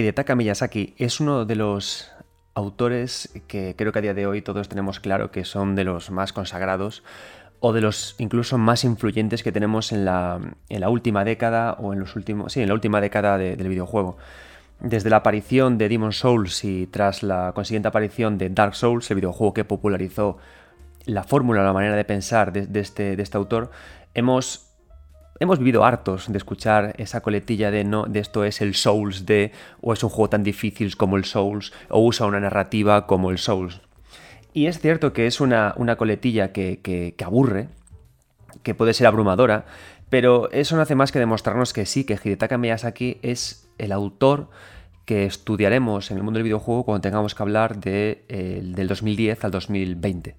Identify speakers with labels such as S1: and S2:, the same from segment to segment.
S1: Hidetaka Miyazaki es uno de los autores que creo que a día de hoy todos tenemos claro que son de los más consagrados o de los incluso más influyentes que tenemos en la, en la última década o en los últimos. Sí, en la última década del videojuego. Desde la aparición de Demon Souls y tras la consiguiente aparición de Dark Souls, el videojuego que popularizó la fórmula, la manera de pensar de, este, de este autor, hemos hemos vivido hartos de escuchar esa coletilla de no, de esto es el Souls de, o es un juego tan difícil como el Souls, o usa una narrativa como el Souls. Y es cierto que es una, coletilla que, aburre, que puede ser abrumadora, pero eso no hace más que demostrarnos que sí, que Hidetaka Miyazaki es el autor que estudiaremos en el mundo del videojuego cuando tengamos que hablar de, del 2010 al 2020.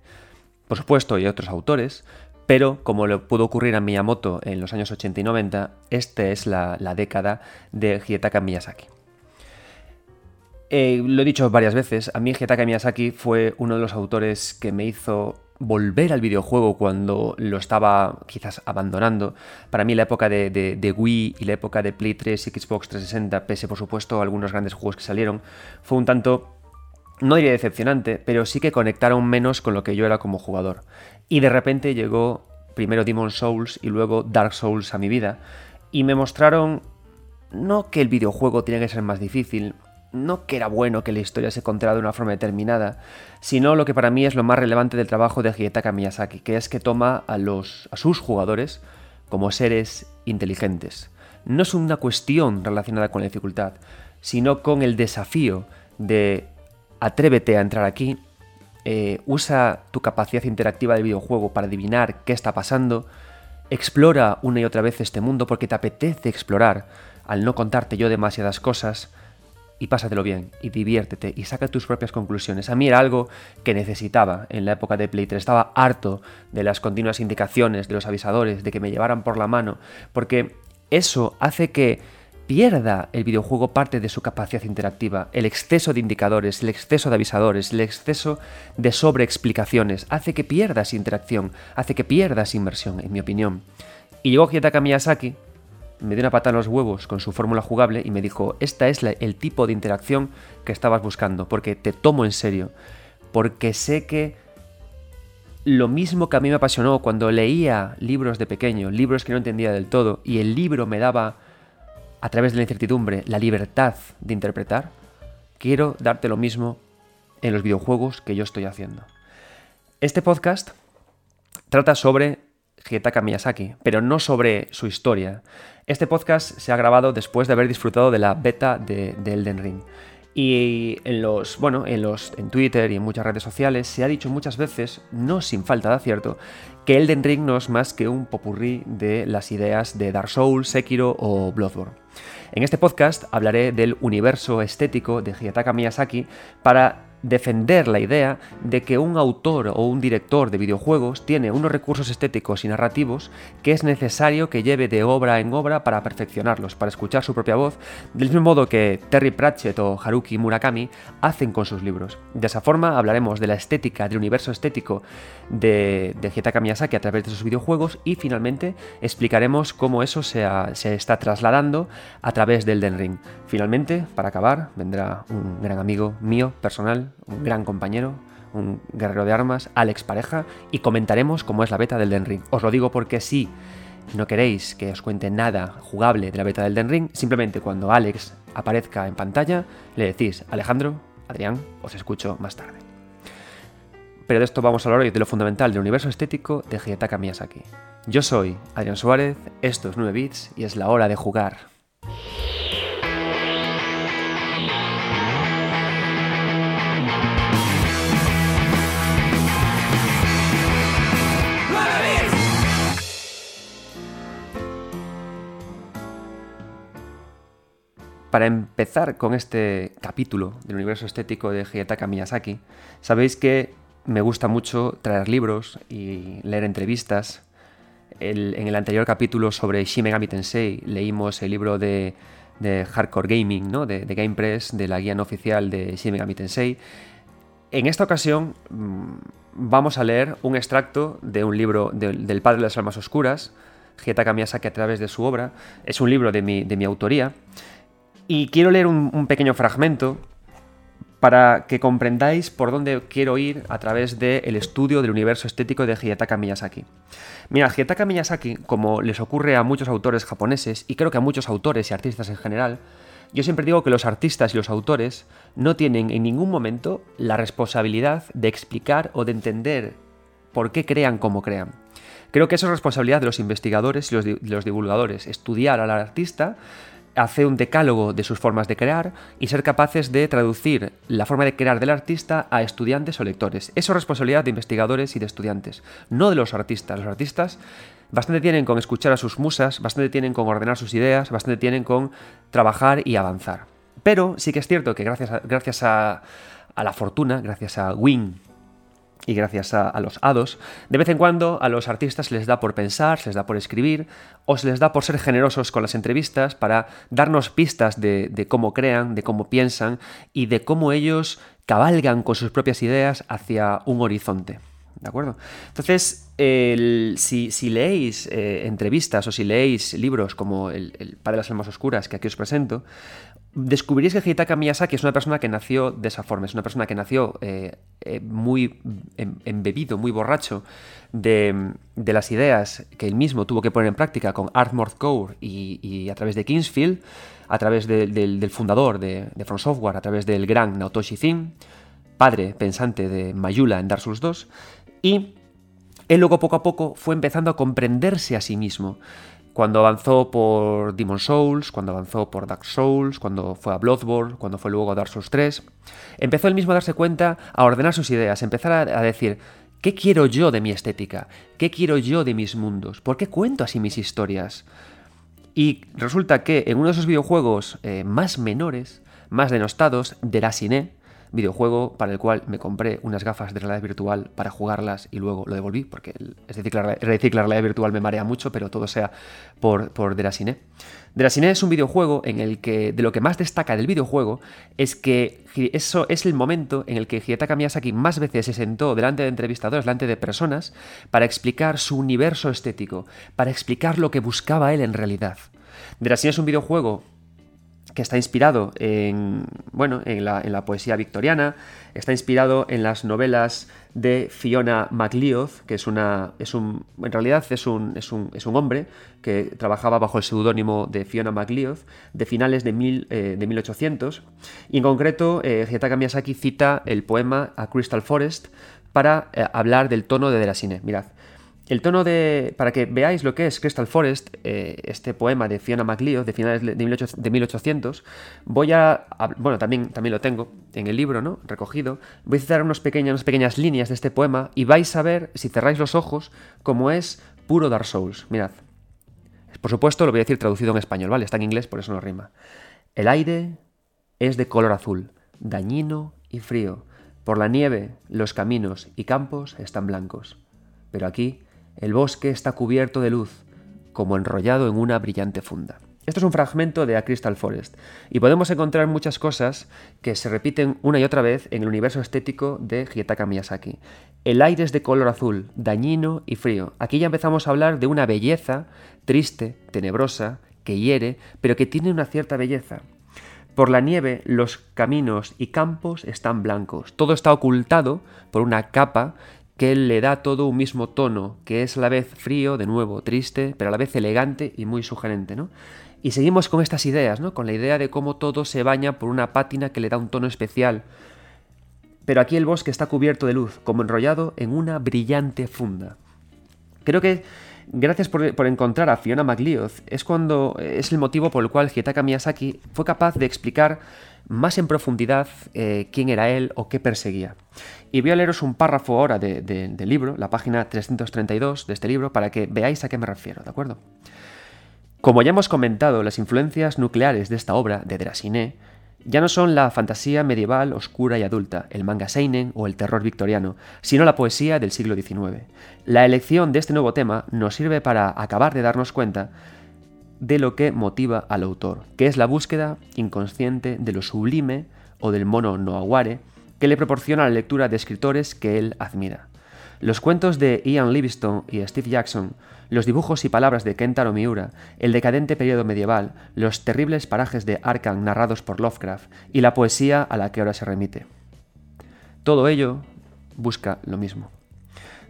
S1: Por supuesto, hay otros autores, pero como le pudo ocurrir a Miyamoto en los años 80 y 90, esta es la, la década de Hidetaka Miyazaki. Eh, lo he dicho varias veces, a mí Hidetaka Miyazaki fue uno de los autores que me hizo volver al videojuego cuando lo estaba quizás abandonando. Para mí la época de, Wii y la época de Play 3 y Xbox 360, pese por supuesto a algunos grandes juegos que salieron, fue un tanto, no diría decepcionante, pero sí que conectaron menos con lo que yo era como jugador. Y de repente llegó primero Demon Souls y luego Dark Souls a mi vida, y me mostraron no que el videojuego tenía que ser más difícil, no que era bueno que la historia se contara de una forma determinada, sino lo que para mí es lo más relevante del trabajo de Hidetaka Miyazaki, que es que toma a, los, a sus jugadores como seres inteligentes. No es una cuestión relacionada con la dificultad, sino con el desafío de atrévete a entrar aquí, eh, usa tu capacidad interactiva de videojuego para adivinar qué está pasando, explora una y otra vez este mundo porque te apetece explorar, al no contarte yo demasiadas cosas, y pásatelo bien y diviértete y saca tus propias conclusiones. A mí era algo que necesitaba en la época de Play 3. Estaba harto de las continuas indicaciones de los avisadores, de que me llevaran por la mano, porque eso hace que pierda el videojuego parte de su capacidad interactiva. El exceso de indicadores, el exceso de avisadores, el exceso de sobreexplicaciones hace que pierdas interacción, hace que pierdas inversión, en mi opinión. Y llegó Hidetaka Miyazaki me dio una pata en los huevos con su fórmula jugable y me dijo, esta es el tipo de interacción que estabas buscando, porque te tomo en serio, porque sé que lo mismo que a mí me apasionó cuando leía libros de pequeño, libros que no entendía del todo, y el libro me daba, a través de la incertidumbre, la libertad de interpretar, quiero darte lo mismo en los videojuegos que yo estoy haciendo. Este podcast trata sobre Hidetaka Miyazaki, pero no sobre su historia. Este podcast se ha grabado después de haber disfrutado de la beta de, Elden Ring. Y en los, bueno, en los, en Twitter y en muchas redes sociales se ha dicho muchas veces, no sin falta de acierto, que Elden Ring no es más que un popurrí de las ideas de Dark Souls, Sekiro o Bloodborne. En este podcast hablaré del universo estético de Hidetaka Miyazaki para defender la idea de que un autor o un director de videojuegos tiene unos recursos estéticos y narrativos que es necesario que lleve de obra en obra para perfeccionarlos, para escuchar su propia voz, del mismo modo que Terry Pratchett o Haruki Murakami hacen con sus libros. De esa forma hablaremos de la estética, del universo estético de, de Hidetaka Miyazaki a través de sus videojuegos y finalmente explicaremos cómo eso se, se está trasladando a través del Den Ring. Finalmente, para acabar, vendrá un gran amigo mío, personal, un gran compañero, un guerrero de armas, Alex Pareja, y comentaremos cómo es la beta del Den Ring. Os lo digo porque si no queréis que os cuente nada jugable de la beta del Den Ring, simplemente cuando Alex aparezca en pantalla, le decís, Alejandro, Adrián, os escucho más tarde. Pero de esto vamos a hablar hoy, de lo fundamental del universo estético de Hidetaka Miyazaki. Yo soy Adrián Suárez, esto es 9 bits y es la hora de jugar. Para empezar con este capítulo del universo estético de Hidetaka Miyazaki, sabéis que me gusta mucho traer libros y leer entrevistas. en el anterior capítulo sobre Shin Megami Tensei leímos el libro de, Hardcore Gaming, ¿no? de, Game Press, de la guía no oficial de Shin Megami Tensei. En esta ocasión mm, vamos a leer un extracto de un libro del Padre de las Almas Oscuras, Hidetaka Miyazaki a través de su obra. Es un libro de mi, de mi autoría Y quiero leer un, pequeño fragmento para que comprendáis por dónde quiero ir a través del estudio del universo estético de Hidetaka Miyazaki. Mira, Hidetaka Miyazaki, como les ocurre a muchos autores japoneses, y creo que a muchos autores y artistas en general, yo siempre digo que los artistas y los autores no tienen en ningún momento la responsabilidad de explicar o de entender por qué crean como crean. Creo que eso es responsabilidad de los investigadores y los, los divulgadores, estudiar al artista, hacer un decálogo de sus formas de crear y ser capaces de traducir la forma de crear del artista a estudiantes o lectores. Eso es responsabilidad de investigadores y de estudiantes, no de los artistas. Los artistas Bastante tienen con escuchar a sus musas, bastante tienen con ordenar sus ideas, bastante tienen con trabajar y avanzar. Pero sí que es cierto que gracias a, gracias a, la fortuna, gracias a Wing y gracias a, los hados, de vez en cuando a los artistas les da por pensar, se les da por escribir, o se les da por ser generosos con las entrevistas para darnos pistas de, cómo crean, de cómo piensan y de cómo ellos cabalgan con sus propias ideas hacia un horizonte. ¿De acuerdo? Entonces, si, leéis eh, entrevistas o si leéis libros como el, Padre de las Almas Oscuras, que aquí os presento, descubriréis que Hidetaka Miyazaki es una persona que nació de esa forma, es una persona que nació eh, eh, muy em, embebido, muy borracho de, las ideas que él mismo tuvo que poner en práctica con Art Core y, a través de Kingsfield, a través del fundador de, From Software, a través del gran Naotoshi Thin, padre pensante de Mayula en Dark Souls 2, y él luego poco a poco fue empezando a comprenderse a sí mismo. Cuando avanzó por Demon Souls, cuando avanzó por Dark Souls, cuando fue a Bloodborne, cuando fue luego a Dark Souls 3, empezó él mismo a darse cuenta, a ordenar sus ideas, a empezar a, decir, ¿qué quiero yo de mi estética? ¿Qué quiero yo de mis mundos? ¿Por qué cuento así mis historias? Y resulta que en uno de esos videojuegos eh, más menores, más denostados, de la Cine, videojuego para el cual me compré unas gafas de realidad virtual para jugarlas y luego lo devolví, porque es decir, la, realidad virtual me marea mucho, pero todo sea por, por. Derasine es un videojuego en el que de lo que más destaca del videojuego es que eso es el momento en el que Hidetaka Miyazaki más veces se sentó delante de entrevistadores, delante de personas, para explicar su universo estético, para explicar lo que buscaba él en realidad. Derasine es un videojuego que está inspirado en, bueno, en la, poesía victoriana, está inspirado en las novelas de Fiona MacLeod, que es una, es un, en realidad es un, es un, es un hombre que trabajaba bajo el seudónimo de Fiona MacLeod de finales de, mil, eh, de 1800, y en concreto eh, Miyazaki cita el poema A Crystal Forest para eh, hablar del tono de Derasine. Mirad, el tono de. Para que veáis lo que es Crystal Forest, eh, este poema de Fiona MacLeod de finales de 1800, voy a. Bueno, también, también lo tengo en el libro, ¿no? Recogido. Voy a citar unas pequeñas líneas de este poema y vais a ver, si cerráis los ojos, cómo es puro Dark Souls. Mirad. Por supuesto, lo voy a decir traducido en español, ¿vale? Está en inglés, por eso no rima. El aire es de color azul, dañino y frío. Por la nieve, los caminos y campos están blancos. Pero aquí el bosque está cubierto de luz, como enrollado en una brillante funda. Esto es un fragmento de A Crystal Forest, y podemos encontrar muchas cosas que se repiten una y otra vez en el universo estético de Hidetaka Miyazaki. El aire es de color azul, dañino y frío. Aquí ya empezamos a hablar de una belleza triste, tenebrosa, que hiere, pero que tiene una cierta belleza. Por la nieve los caminos y campos están blancos. Todo está ocultado por una capa que le da todo un mismo tono, que es a la vez frío, de nuevo, triste, pero a la vez elegante y muy sugerente, ¿no? Y seguimos con estas ideas, ¿no? Con la idea de cómo todo se baña por una pátina que le da un tono especial. Pero aquí el bosque está cubierto de luz, como enrollado en una brillante funda. Creo que gracias por, por, encontrar a Fiona MacLeod es cuando es el motivo por el cual Hidetaka Miyazaki fue capaz de explicar más en profundidad eh, quién era él o qué perseguía. Y voy a leeros un párrafo ahora del libro, la página 332 de este libro, para que veáis a qué me refiero, ¿de acuerdo? Como ya hemos comentado, las influencias nucleares de esta obra, de Drasiné, ya no son la fantasía medieval, oscura y adulta, el manga seinen o el terror victoriano, sino la poesía del siglo XIX. La elección de este nuevo tema nos sirve para acabar de darnos cuenta de lo que motiva al autor, que es la búsqueda inconsciente de lo sublime o del mono no aguare que le proporciona la lectura de escritores que él admira. Los cuentos de Ian Livingstone y Steve Jackson, los dibujos y palabras de Kentaro Miura, el decadente periodo medieval, los terribles parajes de Arkham narrados por Lovecraft y la poesía a la que ahora se remite. Todo ello busca lo mismo.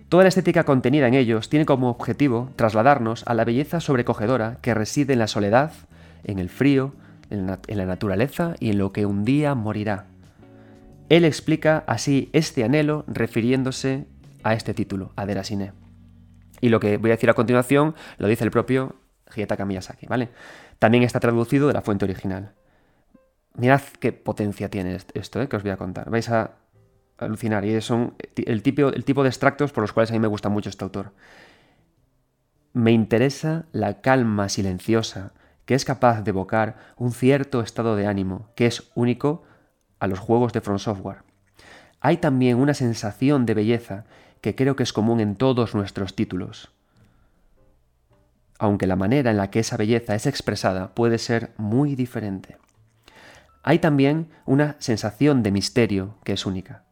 S1: Toda la estética contenida en ellos tiene como objetivo trasladarnos a la belleza sobrecogedora que reside en la soledad, en el frío, en la, naturaleza y en lo que un día morirá. Él explica así este anhelo refiriéndose a este título, a. Y lo que voy a decir a continuación lo dice el propio Hidetaka Miyazaki, ¿vale? También está traducido de la fuente original. Mirad qué potencia tiene esto ¿eh? que os voy a contar. Vais a alucinar y son el tipo, el tipo de extractos por los cuales a mí me gusta mucho este autor. Me interesa la calma silenciosa que es capaz de evocar un cierto estado de ánimo que es único a los juegos de From Software. Hay también una sensación de belleza que creo que es común en todos nuestros títulos. Aunque la manera en la que esa belleza es expresada puede ser muy diferente. Hay también una sensación de misterio que es única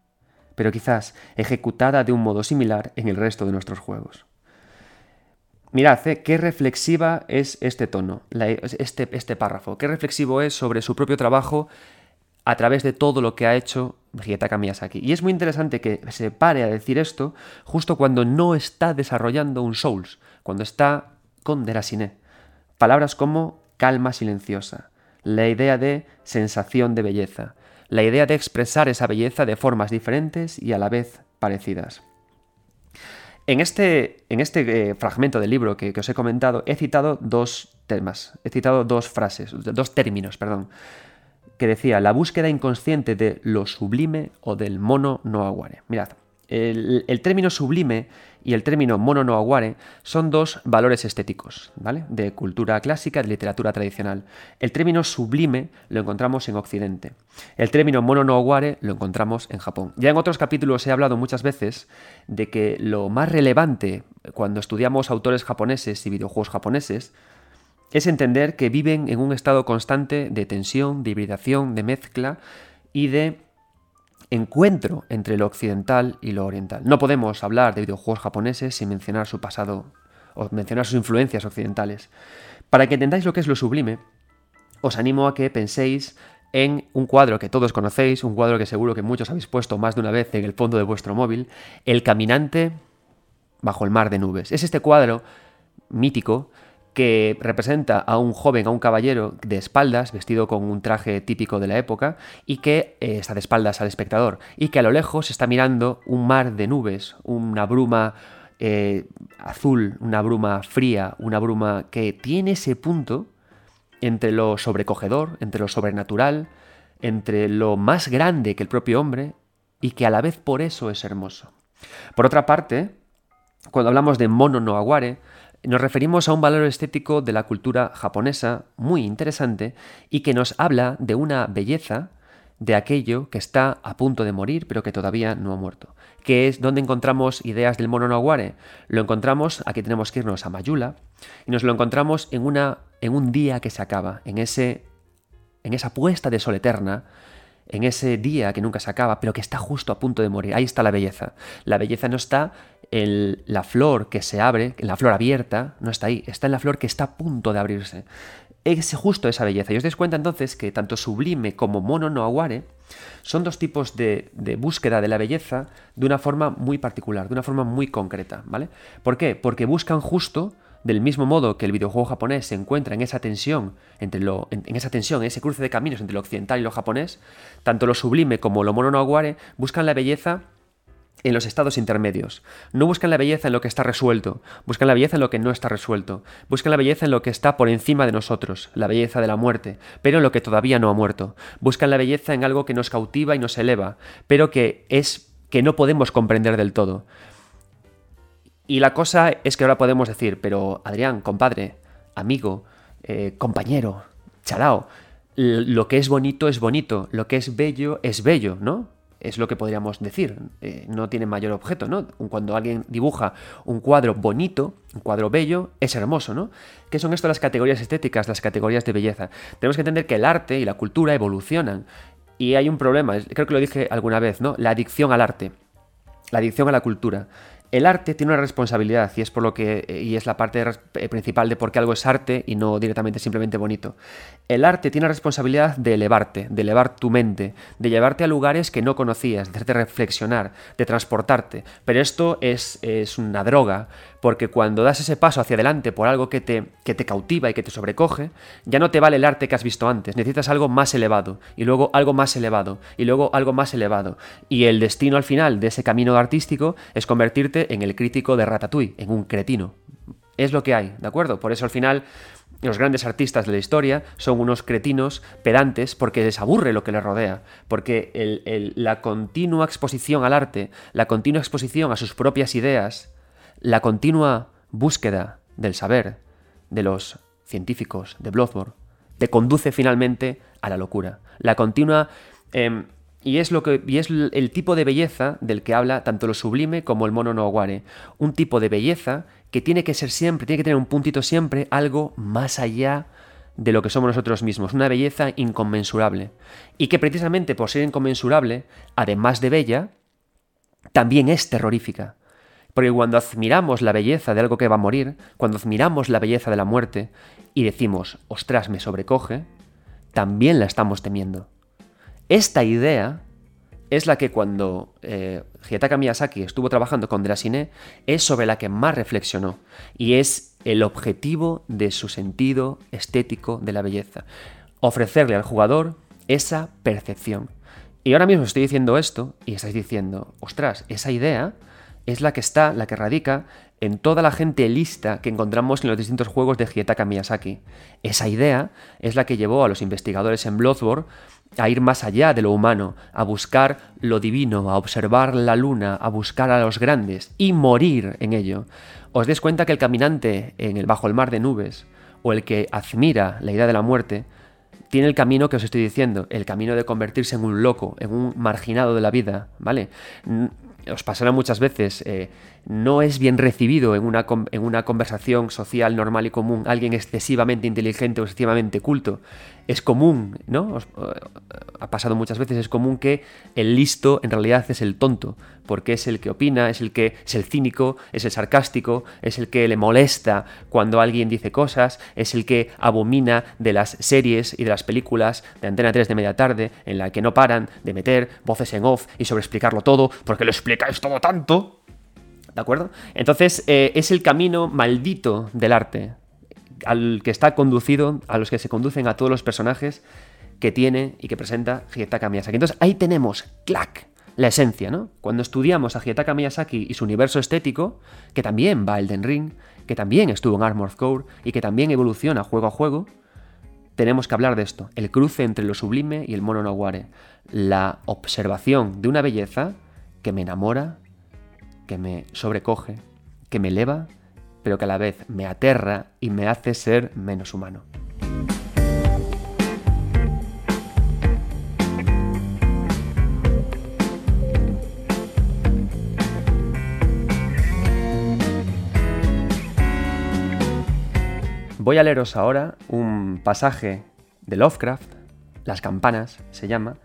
S1: pero quizás ejecutada de un modo similar en el resto de nuestros juegos. Mirad, eh, qué reflexiva es este tono, este, este párrafo, qué reflexivo es sobre su propio trabajo a través de todo lo que ha hecho Hidetaka Miyazaki. Y es muy interesante que se pare a decir esto justo cuando no está desarrollando un Souls, cuando está con Derasine. Palabras como calma silenciosa, la idea de sensación de belleza, la idea de expresar esa belleza de formas diferentes y a la vez parecidas. En este, en este eh, fragmento del libro que, que, os he comentado, he citado dos temas, he citado dos frases, dos términos, perdón, que decía la búsqueda inconsciente de lo sublime o del mono no aguare. Mirad, el, término sublime y el término mono no aguare son dos valores estéticos, ¿vale? De cultura clásica, de literatura tradicional. El término sublime lo encontramos en Occidente. El término mono no aguare lo encontramos en Japón. Ya en otros capítulos he hablado muchas veces de que lo más relevante cuando estudiamos autores japoneses y videojuegos japoneses es entender que viven en un estado constante de tensión, de hibridación, de mezcla y de encuentro entre lo occidental y lo oriental. No podemos hablar de videojuegos japoneses sin mencionar su pasado o mencionar sus influencias occidentales. Para que entendáis lo que es lo sublime, os animo a que penséis en un cuadro que todos conocéis, un cuadro que seguro que muchos habéis puesto más de una vez en el fondo de vuestro móvil, El caminante bajo el mar de nubes. Es este cuadro mítico que representa a un joven, a un caballero de espaldas, vestido con un traje típico de la época, y que eh, está de espaldas al espectador, y que a lo lejos está mirando un mar de nubes, una bruma eh, azul, una bruma fría, una bruma que tiene ese punto entre lo sobrecogedor, entre lo sobrenatural, entre lo más grande que el propio hombre, y que a la vez por eso es hermoso. Por otra parte, cuando hablamos de mono no aguare, nos referimos a un valor estético de la cultura japonesa muy interesante y que nos habla de una belleza de aquello que está a punto de morir pero que todavía no ha muerto. ¿Qué es donde encontramos ideas del mono no aguare? Lo encontramos, aquí tenemos que irnos a Mayula, y nos lo encontramos en, una, en un día que se acaba, en, ese, en esa puesta de sol eterna, en ese día que nunca se acaba, pero que está justo a punto de morir. Ahí está la belleza. La belleza no está en la flor que se abre, en la flor abierta, no está ahí, está en la flor que está a punto de abrirse. Es justo esa belleza. Y os dais cuenta entonces que tanto sublime como mono no aguare son dos tipos de, de, búsqueda de la belleza de una forma muy particular, de una forma muy concreta, ¿vale? ¿Por qué? Porque buscan justo del mismo modo que el videojuego japonés se encuentra en esa tensión, entre lo, en, esa tensión, en ese cruce de caminos entre lo occidental y lo japonés, tanto lo sublime como lo mono no aguare buscan la belleza en los estados intermedios. No buscan la belleza en lo que está resuelto, buscan la belleza en lo que no está resuelto, buscan la belleza en lo que está por encima de nosotros, la belleza de la muerte, pero en lo que todavía no ha muerto. Buscan la belleza en algo que nos cautiva y nos eleva, pero que es que no podemos comprender del todo. Y la cosa es que ahora podemos decir, pero Adrián, compadre, amigo, eh, compañero, chalao, lo que es bonito es bonito, lo que es bello es bello, ¿no? Es lo que podríamos decir, eh, no tiene mayor objeto, ¿no? Cuando alguien dibuja un cuadro bonito, un cuadro bello, es hermoso, ¿no? ¿Qué son esto las categorías estéticas, las categorías de belleza? Tenemos que entender que el arte y la cultura evolucionan. Y hay un problema, creo que lo dije alguna vez, ¿no? La adicción al arte, la adicción a la cultura. El arte tiene una responsabilidad y es por lo que y es la parte eh, principal de por qué algo es arte y no directamente simplemente bonito. El arte tiene la responsabilidad de elevarte, de elevar tu mente, de llevarte a lugares que no conocías, de hacerte reflexionar, de transportarte. Pero esto es, es una droga, porque cuando das ese paso hacia adelante por algo que te, que te cautiva y que te sobrecoge, ya no te vale el arte que has visto antes, necesitas algo más elevado, y luego algo más elevado, y luego algo más elevado. Y el destino al final de ese camino artístico es convertirte en el crítico de Ratatouille, en un cretino. Es lo que hay, ¿de acuerdo? Por eso al final los grandes artistas de la historia son unos cretinos pedantes porque les aburre lo que les rodea, porque la continua exposición al arte, la continua exposición a sus propias ideas, la continua búsqueda del saber de los científicos de Bloodborne, te conduce finalmente a la locura. La continua... Em, y es, lo que, y es el tipo de belleza del que habla tanto lo sublime como el mono no Un tipo de belleza que tiene que ser siempre, tiene que tener un puntito siempre, algo más allá de lo que somos nosotros mismos, una belleza inconmensurable. Y que precisamente por ser inconmensurable, además de bella, también es terrorífica. Porque cuando admiramos la belleza de algo que va a morir, cuando admiramos la belleza de la muerte y decimos, ostras, me sobrecoge, también la estamos temiendo. Esta idea es la que cuando eh, Miyazaki estuvo trabajando con Drasiné es sobre la que más reflexionó y es el objetivo de su sentido estético de la belleza. Ofrecerle al jugador esa percepción. Y ahora mismo estoy diciendo esto y estáis diciendo, ostras, esa idea es la que está, la que radica en toda la gente lista que encontramos en los distintos juegos de Hidetaka Miyazaki. Esa idea es la que llevó a los investigadores en Bloodborne a ir más allá de lo humano, a buscar lo divino, a observar la luna, a buscar a los grandes y morir en ello. Os des cuenta que el caminante en el bajo el mar de nubes o el que admira la idea de la muerte tiene el camino que os estoy diciendo, el camino de convertirse en un loco, en un marginado de la vida, ¿vale? Os pasará muchas veces, eh, no es bien recibido en una, en una conversación social normal y común alguien excesivamente inteligente o excesivamente culto. Es común, ¿no? Eh, ha pasado muchas veces, es común que el listo en realidad es el tonto, porque es el que opina, es el que es el cínico, es el sarcástico, es el que le molesta cuando alguien dice cosas, es el que abomina de las series y de las películas de Antena 3 de media tarde, en la que no paran de meter voces en off y sobreexplicarlo todo, porque lo explicáis todo tanto. ¿De acuerdo? Entonces, eh, es el camino maldito del arte, al que está conducido, a los que se conducen a todos los personajes que tiene y que presenta Hidetaka Miyazaki. Entonces, ahí tenemos, clac, la esencia, ¿no? Cuando estudiamos a Hidetaka Miyazaki y su universo estético, que también va a Elden Ring, que también estuvo en Armored Core y que también evoluciona juego a juego, tenemos que hablar de esto, el cruce entre lo sublime y el mono no la observación de una belleza que me enamora, que me sobrecoge, que me eleva, pero que a la vez me aterra y me hace ser menos humano. Voy a leeros ahora un pasaje de Lovecraft, Las campanas se llama,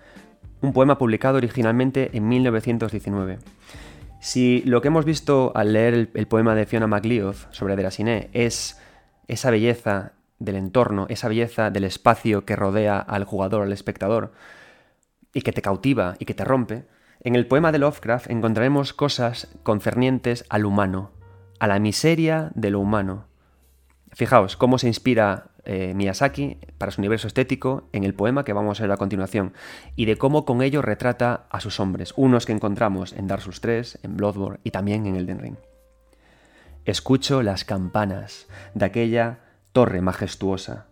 S1: un poema publicado originalmente en 1919. Si lo que hemos visto al leer el, poema de Fiona MacLeod sobre Derasiné es esa belleza del entorno, esa belleza del espacio que rodea al jugador, al espectador, y que te cautiva y que te rompe, en el poema de Lovecraft encontraremos cosas concernientes al humano, a la miseria de lo humano, Fijaos cómo se inspira eh, Miyazaki para su universo estético en el poema que vamos a ver a continuación y de cómo con ello retrata a sus hombres, unos que encontramos en Dark Souls 3, en Bloodborne y también en Elden Ring. Escucho las campanas de aquella torre majestuosa,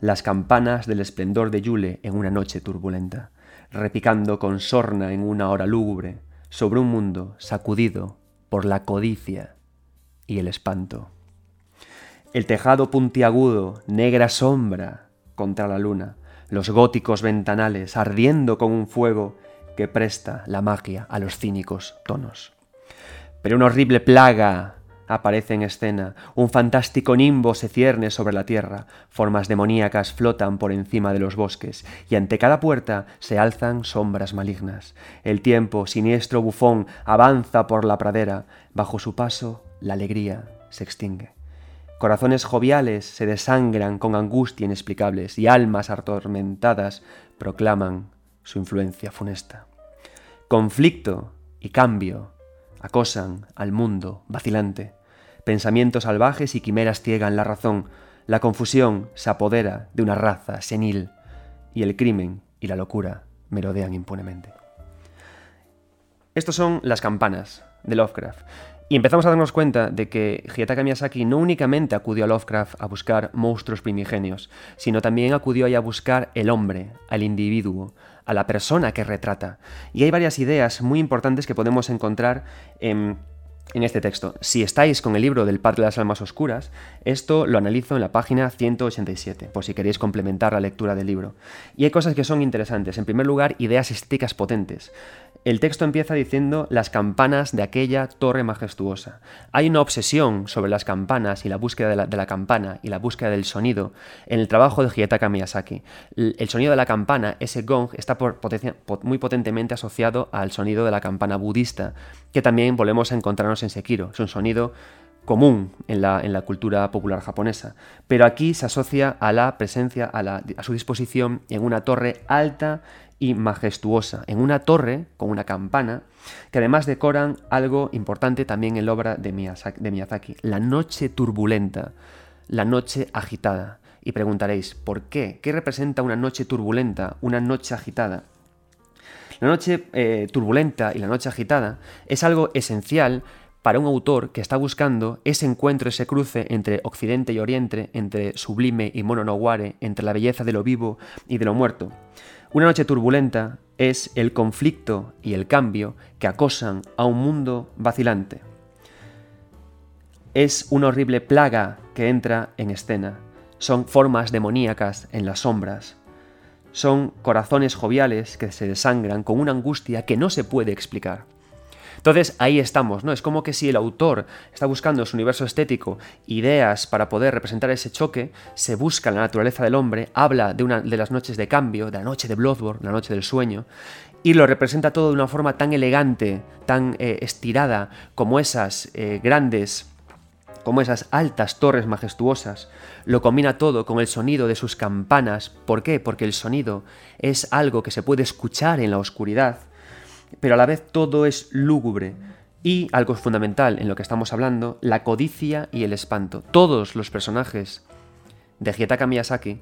S1: las campanas del esplendor de Yule en una noche turbulenta, repicando con sorna en una hora lúgubre sobre un mundo sacudido por la codicia y el espanto el tejado puntiagudo, negra sombra contra la luna, los góticos ventanales ardiendo con un fuego que presta la magia a los cínicos tonos. Pero una horrible plaga aparece en escena, un fantástico nimbo se cierne sobre la tierra, formas demoníacas flotan por encima de los bosques, y ante cada puerta se alzan sombras malignas. El tiempo, siniestro bufón, avanza por la pradera, bajo su paso la alegría se extingue. Corazones joviales se desangran con angustia inexplicables y almas atormentadas proclaman su influencia funesta. Conflicto y cambio acosan al mundo vacilante. Pensamientos salvajes y quimeras ciegan la razón. La confusión se apodera de una raza senil y el crimen y la locura merodean impunemente. Estos son las campanas de Lovecraft. Y empezamos a darnos cuenta de que Hidetaka Miyazaki no únicamente acudió a Lovecraft a buscar monstruos primigenios, sino también acudió ahí a buscar el hombre, al individuo, a la persona que retrata. Y hay varias ideas muy importantes que podemos encontrar en en este texto. Si estáis con el libro del Padre de las Almas Oscuras, esto lo analizo en la página 187, por si queréis complementar la lectura del libro. Y hay cosas que son interesantes. En primer lugar, ideas estéticas potentes. El texto empieza diciendo las campanas de aquella torre majestuosa. Hay una obsesión sobre las campanas y la búsqueda de la, campana y la búsqueda del sonido en el trabajo de Hidetaka Miyazaki. El, sonido de la campana, ese gong, está muy potentemente asociado al sonido de la campana budista, que también volvemos a encontrarnos en Sekiro. Es un sonido común en la, cultura popular japonesa, pero aquí se asocia a la presencia, a, su disposición en una torre alta y majestuosa, en una torre con una campana, que además decoran algo importante también en la obra de Miyazaki, la noche turbulenta, la noche agitada. Y preguntaréis, ¿por qué? ¿Qué representa una noche turbulenta, una noche agitada? La noche eh, turbulenta y la noche agitada es algo esencial para un autor que está buscando ese encuentro, ese cruce entre Occidente y Oriente, entre sublime y mono no entre la belleza de lo vivo y de lo muerto. Una noche turbulenta es el conflicto y el cambio que acosan a un mundo vacilante. Es una horrible plaga que entra en escena. Son formas demoníacas en las sombras. Son corazones joviales que se desangran con una angustia que no se puede explicar. Entonces ahí estamos, ¿no? Es como que si el autor está buscando en su universo estético ideas para poder representar ese choque, se busca la naturaleza del hombre, habla de una de las noches de cambio, de la noche de Bloodborne, la noche del sueño, y lo representa todo de una forma tan elegante, tan eh, estirada, como esas eh, grandes como esas altas torres majestuosas, lo combina todo con el sonido de sus campanas. ¿Por qué? Porque el sonido es algo que se puede escuchar en la oscuridad pero a la vez todo es lúgubre. Y algo fundamental en lo que estamos hablando, la codicia y el espanto. Todos los personajes de Hietaka Miyazaki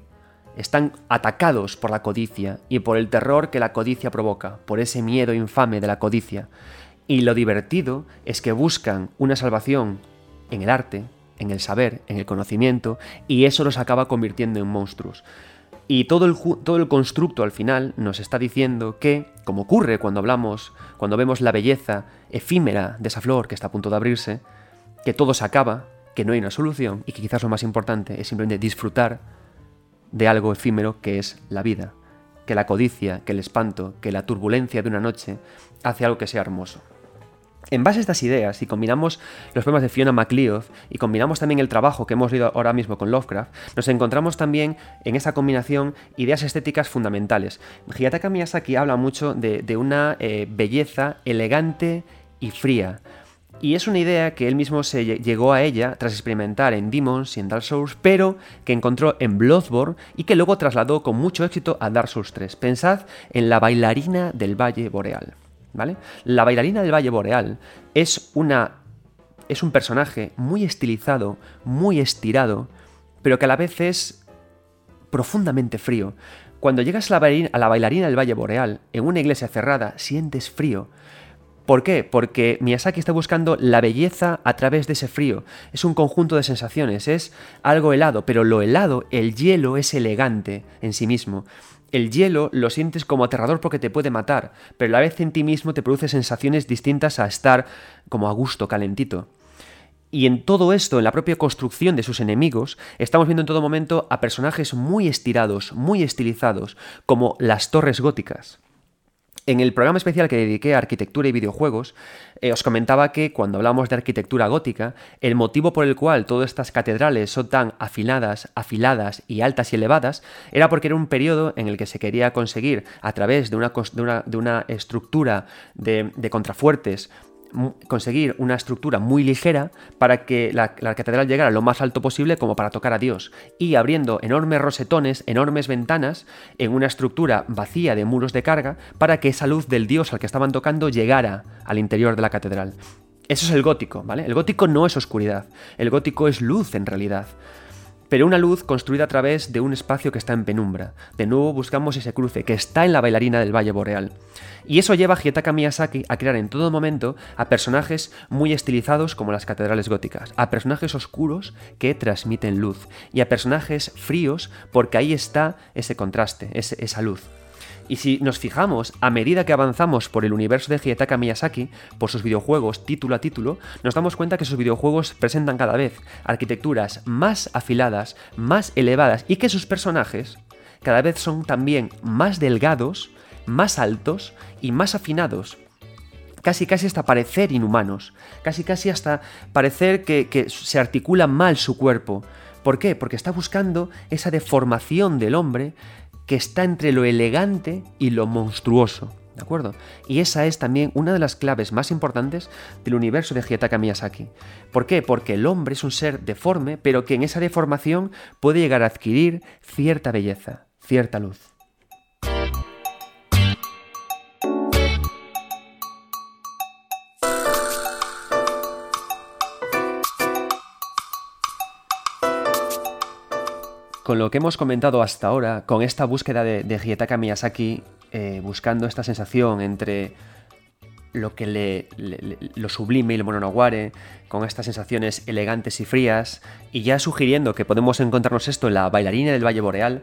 S1: están atacados por la codicia y por el terror que la codicia provoca, por ese miedo infame de la codicia. Y lo divertido es que buscan una salvación en el arte, en el saber, en el conocimiento, y eso los acaba convirtiendo en monstruos. Y todo el, todo el constructo al final nos está diciendo que, como ocurre cuando hablamos, cuando vemos la belleza efímera de esa flor que está a punto de abrirse, que todo se acaba, que no hay una solución y que quizás lo más importante es simplemente disfrutar de algo efímero que es la vida, que la codicia, que el espanto, que la turbulencia de una noche hace algo que sea hermoso. En base a estas ideas, si combinamos los poemas de Fiona MacLeod y combinamos también el trabajo que hemos leído ahora mismo con Lovecraft, nos encontramos también en esa combinación ideas estéticas fundamentales. Hiyataka Miyazaki habla mucho de, una eh, belleza elegante y fría. Y es una idea que él mismo se llegó a ella tras experimentar en Demons y en Dark Souls, pero que encontró en Bloodborne y que luego trasladó con mucho éxito a Dark Souls 3. Pensad en la bailarina del Valle Boreal. La bailarina del Valle Boreal es una es un personaje muy estilizado, muy estirado, pero que a la vez es profundamente frío. Cuando llegas a la, bailarina, a la bailarina del Valle Boreal, en una iglesia cerrada, sientes frío. ¿Por qué? Porque Miyazaki está buscando la belleza a través de ese frío. Es un conjunto de sensaciones, es algo helado, pero lo helado, el hielo es elegante en sí mismo. El hielo lo sientes como aterrador porque te puede matar, pero a la vez en ti mismo te produce sensaciones distintas a estar como a gusto, calentito. Y en todo esto, en la propia construcción de sus enemigos, estamos viendo en todo momento a personajes muy estirados, muy estilizados, como las torres góticas. En el programa especial que dediqué a arquitectura y videojuegos, eh, os comentaba que cuando hablamos de arquitectura gótica, el motivo por el cual todas estas catedrales son tan afiladas, afiladas y altas y elevadas era porque era un periodo en el que se quería conseguir, a través de una, estructura de contrafuertes conseguir una estructura muy ligera para que la, catedral llegara lo más alto posible como para tocar a Dios, y abriendo enormes rosetones, enormes ventanas en una estructura vacía de muros de carga para que esa luz del Dios al que estaban tocando llegara al interior de la catedral. Eso es el gótico, ¿vale? El gótico no es oscuridad, el gótico es luz en realidad pero una luz construida a través de un espacio que está en penumbra. De nuevo buscamos ese cruce que está en la bailarina del Valle Boreal. Y eso lleva a Hietaka Miyazaki a crear en todo momento a personajes muy estilizados como las catedrales góticas, a personajes oscuros que transmiten luz y a personajes fríos porque ahí está ese contraste, esa luz. Y si nos fijamos, a medida que avanzamos por el universo de Hietaka Miyazaki, por sus videojuegos título a título, nos damos cuenta que sus videojuegos presentan cada vez arquitecturas más afiladas, más elevadas y que sus personajes cada vez son también más delgados, más altos y más afinados. Casi casi hasta parecer inhumanos, casi casi hasta parecer que, se articula mal su cuerpo. ¿Por qué? Porque está buscando esa deformación del hombre que está entre lo elegante y lo monstruoso. ¿De acuerdo? Y esa es también una de las claves más importantes del universo de Hietaka Miyazaki. ¿Por qué? Porque el hombre es un ser deforme, pero que en esa deformación puede llegar a adquirir cierta belleza, cierta luz. Con lo que hemos comentado hasta ahora, con esta búsqueda de, de Miyazaki, eh, buscando esta sensación entre lo que le, lo sublime y lo mononoguare, con estas sensaciones elegantes y frías, y ya sugiriendo que podemos encontrarnos esto en la bailarina del Valle Boreal,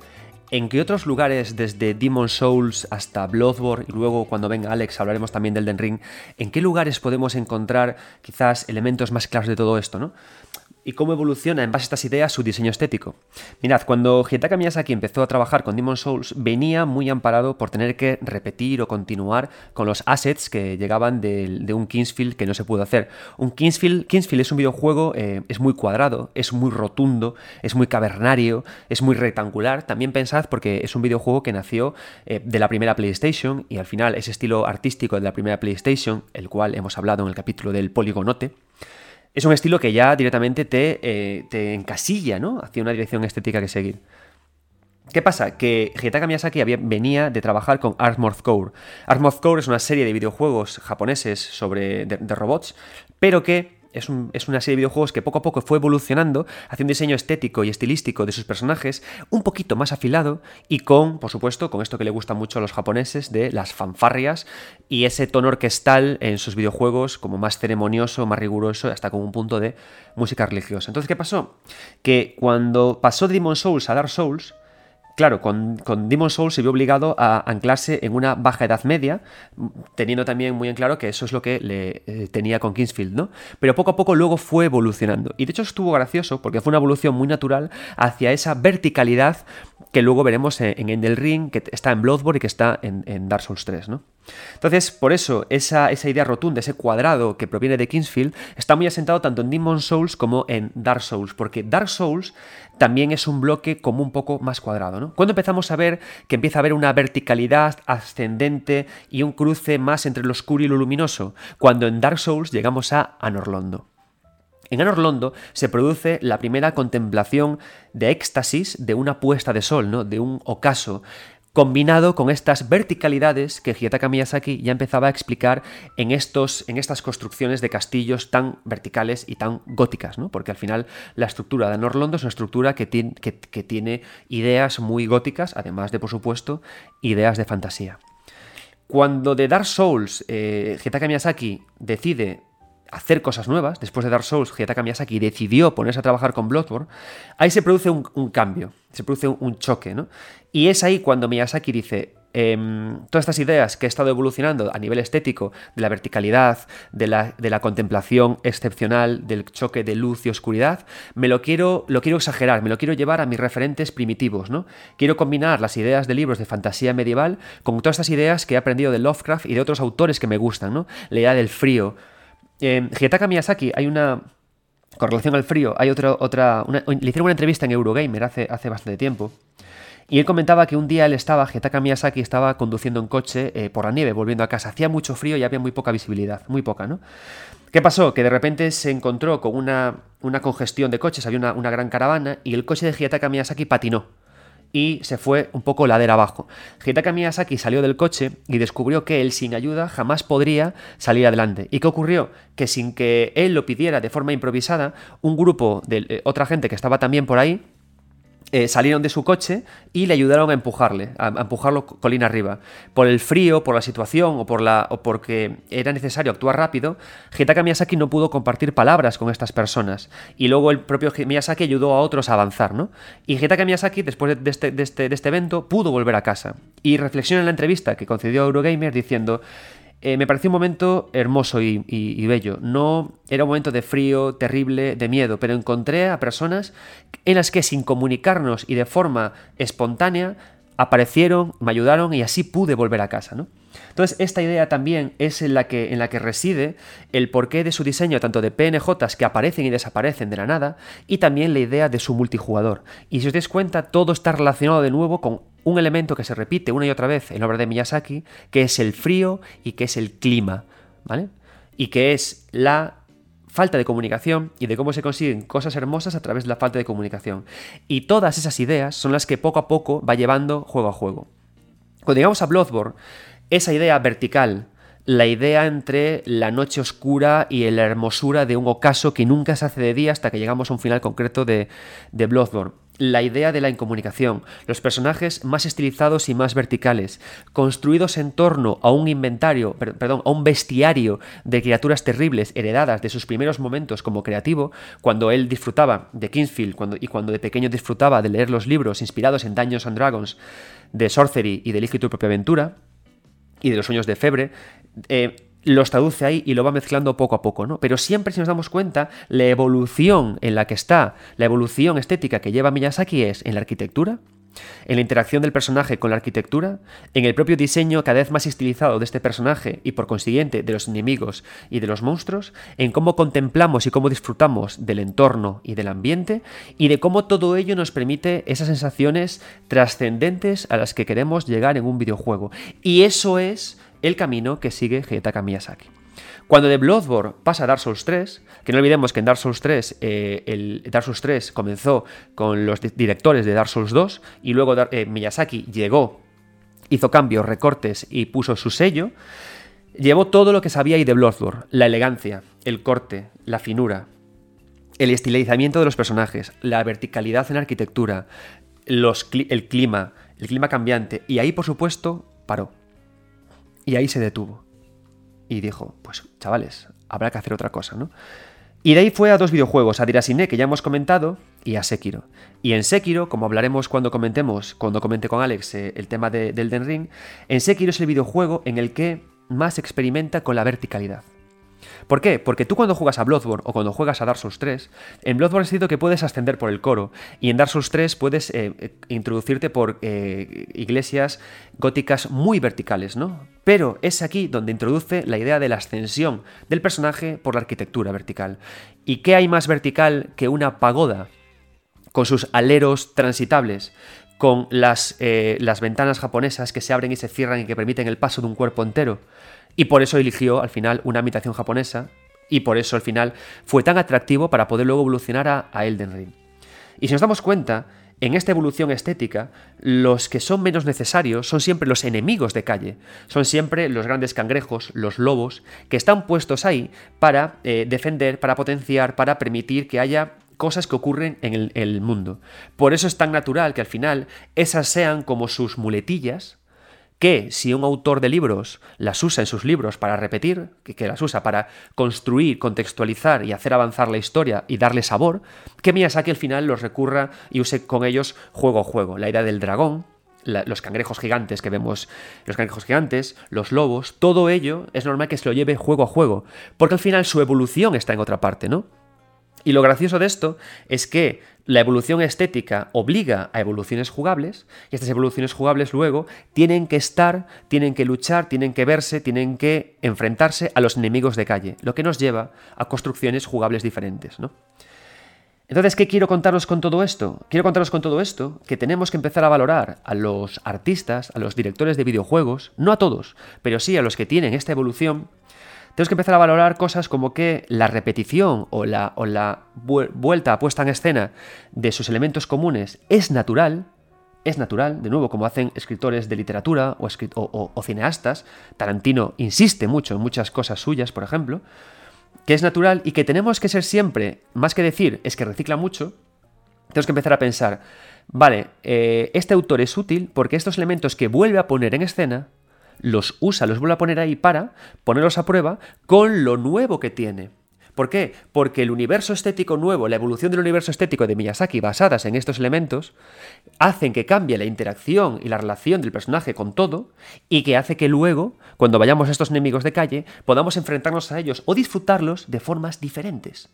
S1: ¿En qué otros lugares, desde Demon Souls hasta Bloodborne, y luego cuando venga Alex hablaremos también del Den Ring, en qué lugares podemos encontrar quizás elementos más claros de todo esto, ¿no? Y cómo evoluciona en base a estas ideas su diseño estético. Mirad, cuando Hidetaka Miyazaki empezó a trabajar con Demon Souls, venía muy amparado por tener que repetir o continuar con los assets que llegaban de, un Kingsfield que no se pudo hacer. Un Kingsfield, Kingsfield es un videojuego, eh, es muy cuadrado, es muy rotundo, es muy cavernario, es muy rectangular. También pensad porque es un videojuego que nació eh, de la primera PlayStation y al final ese estilo artístico de la primera PlayStation, el cual hemos hablado en el capítulo del poligonote, es un estilo que ya directamente te, eh, te encasilla, ¿no? Hacia una dirección estética que seguir. ¿Qué pasa? Que Hidetaka Miyazaki venía de trabajar con Armored Core. Armored Core es una serie de videojuegos japoneses sobre, de robots, pero que es, una serie de videojuegos que poco a poco fue evolucionando hacia un diseño estético y estilístico de sus personajes un poquito más afilado y con, por supuesto, con esto que le gusta mucho a los japoneses de las fanfarrias y ese tono orquestal en sus videojuegos como más ceremonioso, más riguroso, hasta como un punto de música religiosa. Entonces, ¿qué pasó? Que cuando pasó Demon Souls a Dark Souls, Claro, con, con Demon Souls se vio obligado a anclarse en una baja edad media, teniendo también muy en claro que eso es lo que le eh, tenía con Kingsfield, ¿no? Pero poco a poco luego fue evolucionando. Y de hecho estuvo gracioso porque fue una evolución muy natural hacia esa verticalidad que luego veremos en, en Ring, que está en Bloodborne y que está en, en Dark Souls 3, ¿no? Entonces, por eso, esa, idea rotunda, ese cuadrado que proviene de Kingsfield, está muy asentado tanto en Demon Souls como en Dark Souls, porque Dark Souls también es un bloque como un poco más cuadrado. ¿no? Cuando empezamos a ver que empieza a haber una verticalidad ascendente y un cruce más entre lo oscuro y lo luminoso, cuando en Dark Souls llegamos a Anorlondo. En Anorlondo se produce la primera contemplación de éxtasis de una puesta de sol, ¿no? de un ocaso, combinado con estas verticalidades que Hidetaka Miyazaki ya empezaba a explicar en, estos, en estas construcciones de castillos tan verticales y tan góticas, ¿no? porque al final la estructura de Norlondo es una estructura que tiene, que, tiene ideas muy góticas, además de, por supuesto, ideas de fantasía. Cuando de Dark Souls eh, Hidetaka Miyazaki decide hacer cosas nuevas, después de Dark Souls, Hidetaka Miyazaki decidió ponerse a trabajar con Bloodborne, ahí se produce un, cambio, se produce un, choque, ¿no? Y es ahí cuando Miyazaki dice, em, todas estas ideas que he estado evolucionando a nivel estético, de la verticalidad, de la, de la, contemplación excepcional, del choque de luz y oscuridad, me lo quiero, lo quiero exagerar, me lo quiero llevar a mis referentes primitivos, ¿no? Quiero combinar las ideas de libros de fantasía medieval con todas estas ideas que he aprendido de Lovecraft y de otros autores que me gustan, ¿no? La idea del frío. Eh, Hidetaka Miyazaki, hay una con relación al frío, hay otra, otra le hicieron una entrevista en Eurogamer hace, hace bastante tiempo. Y él comentaba que un día él estaba, Hitaka Miyazaki estaba conduciendo un coche eh, por la nieve, volviendo a casa. Hacía mucho frío y había muy poca visibilidad, muy poca, ¿no? ¿Qué pasó? Que de repente se encontró con una, una congestión de coches, había una, una, gran caravana y el coche de Hitaka Miyazaki patinó y se fue un poco ladera abajo. Hitaka Miyazaki salió del coche y descubrió que él sin ayuda jamás podría salir adelante. ¿Y qué ocurrió? Que sin que él lo pidiera de forma improvisada, un grupo de eh, otra gente que estaba también por ahí eh, salieron de su coche y le ayudaron a empujarle, a, empujarlo colina arriba. Por el frío, por la situación o, por la, o porque era necesario actuar rápido, Hitaka Miyazaki no pudo compartir palabras con estas personas. Y luego el propio Miyazaki ayudó a otros a avanzar, ¿no? Y Hitaka Miyazaki, después de este, de este, de este evento, pudo volver a casa. Y reflexiona en la entrevista que concedió a Eurogamer diciendo eh, me pareció un momento hermoso y, bello. No era un momento de frío, terrible, de miedo, pero encontré a personas en las que sin comunicarnos y de forma espontánea aparecieron, me ayudaron y así pude volver a casa. Entonces, esta idea también es en la, que, en la que reside el porqué de su diseño, tanto de PNJs que aparecen y desaparecen de la nada, y también la idea de su multijugador. Y si os dais cuenta, todo está relacionado de nuevo con un elemento que se repite una y otra vez en la obra de Miyazaki, que es el frío y que es el clima, ¿vale? Y que es la falta de comunicación y de cómo se consiguen cosas hermosas a través de la falta de comunicación. Y todas esas ideas son las que poco a poco va llevando juego a juego. Cuando llegamos a Bloodborne, esa idea vertical, la idea entre la noche oscura y la hermosura de un ocaso que nunca se hace de día hasta que llegamos a un final concreto de, de Bloodborne. La idea de la incomunicación, los personajes más estilizados y más verticales, construidos en torno a un inventario, perdón, a un bestiario de criaturas terribles heredadas de sus primeros momentos como creativo, cuando él disfrutaba de Kingsfield y cuando de pequeño disfrutaba de leer los libros inspirados en Dungeons and Dragons, de Sorcery y de Elige tu propia aventura, y de los sueños de Febre, eh, los traduce ahí y lo va mezclando poco a poco, ¿no? Pero siempre si nos damos cuenta, la evolución en la que está, la evolución estética que lleva Miyazaki es en la arquitectura, en la interacción del personaje con la arquitectura, en el propio diseño cada vez más estilizado de este personaje y por consiguiente de los enemigos y de los monstruos, en cómo contemplamos y cómo disfrutamos del entorno y del ambiente y de cómo todo ello nos permite esas sensaciones trascendentes a las que queremos llegar en un videojuego. Y eso es el camino que sigue Hidetaka Miyazaki. Cuando de Bloodborne pasa a Dark Souls 3, que no olvidemos que en Dark Souls 3, eh, el Dark Souls 3 comenzó con los directores de Dark Souls 2 y luego eh, Miyazaki llegó, hizo cambios, recortes y puso su sello, llevó todo lo que sabía ahí de Bloodborne, la elegancia, el corte, la finura, el estilizamiento de los personajes, la verticalidad en la arquitectura, el clima, el clima cambiante, y ahí por supuesto paró. Y ahí se detuvo. Y dijo, pues chavales, habrá que hacer otra cosa, ¿no? Y de ahí fue a dos videojuegos, a Dirasine, que ya hemos comentado, y a Sekiro. Y en Sekiro, como hablaremos cuando comentemos, cuando comente con Alex eh, el tema de, del Den Ring, en Sekiro es el videojuego en el que más experimenta con la verticalidad. ¿Por qué? Porque tú cuando juegas a Bloodborne o cuando juegas a Dark Souls 3, en Bloodborne has dicho que puedes ascender por el coro y en Dark Souls 3 puedes eh, eh, introducirte por eh, iglesias góticas muy verticales, ¿no? Pero es aquí donde introduce la idea de la ascensión del personaje por la arquitectura vertical. ¿Y qué hay más vertical que una pagoda con sus aleros transitables? con las, las ventanas japonesas que se abren y se cierran y que permiten el paso de un cuerpo entero. Y por eso eligió al final una habitación japonesa y por eso al final fue tan atractivo para poder luego evolucionar a, Elden Ring. Y si nos damos cuenta, en esta evolución estética, los que son menos necesarios son siempre los enemigos de calle, son siempre los grandes cangrejos, los lobos, que están puestos ahí para eh, defender, para potenciar, para permitir que haya cosas que ocurren en el, el, mundo. Por eso es tan natural que al final esas sean como sus muletillas que si un autor de libros las usa en sus libros para repetir, que, las usa para construir, contextualizar y hacer avanzar la historia y darle sabor, que Miyazaki al final los recurra y use con ellos juego a juego. La idea del dragón, los cangrejos gigantes que vemos, los cangrejos gigantes, los lobos, todo ello es normal que se lo lleve juego a juego, porque al final su evolución está en otra parte, ¿no? Y lo gracioso de esto es que la evolución estética obliga a evoluciones jugables y estas evoluciones jugables luego tienen que estar, tienen que luchar, tienen que verse, tienen que enfrentarse a los enemigos de calle, lo que nos lleva a construcciones jugables diferentes, ¿no? Entonces, ¿qué quiero contaros con todo esto? Quiero contaros con todo esto que tenemos que empezar a valorar a los artistas, a los directores de videojuegos, no a todos, pero sí a los que tienen esta evolución, tenemos que empezar a valorar cosas como que la repetición o la, vuelta, puesta en escena de sus elementos comunes es natural, es natural, de nuevo, como hacen escritores de literatura o, o cineastas. Tarantino insiste mucho en muchas cosas suyas, por ejemplo que es natural y que tenemos que ser siempre, más que decir, es que recicla mucho, tenemos que empezar a pensar, vale, eh, este autor es útil porque estos elementos que vuelve a poner en escena, los usa, los vuelve a poner ahí para ponerlos a prueba con lo nuevo que tiene. ¿Por qué? Porque el universo estético nuevo, la evolución del universo estético de Miyazaki basadas en estos elementos, hacen que cambie la interacción y la relación del personaje con todo y que hace que luego, cuando vayamos a estos enemigos de calle, podamos enfrentarnos a ellos o disfrutarlos de formas diferentes.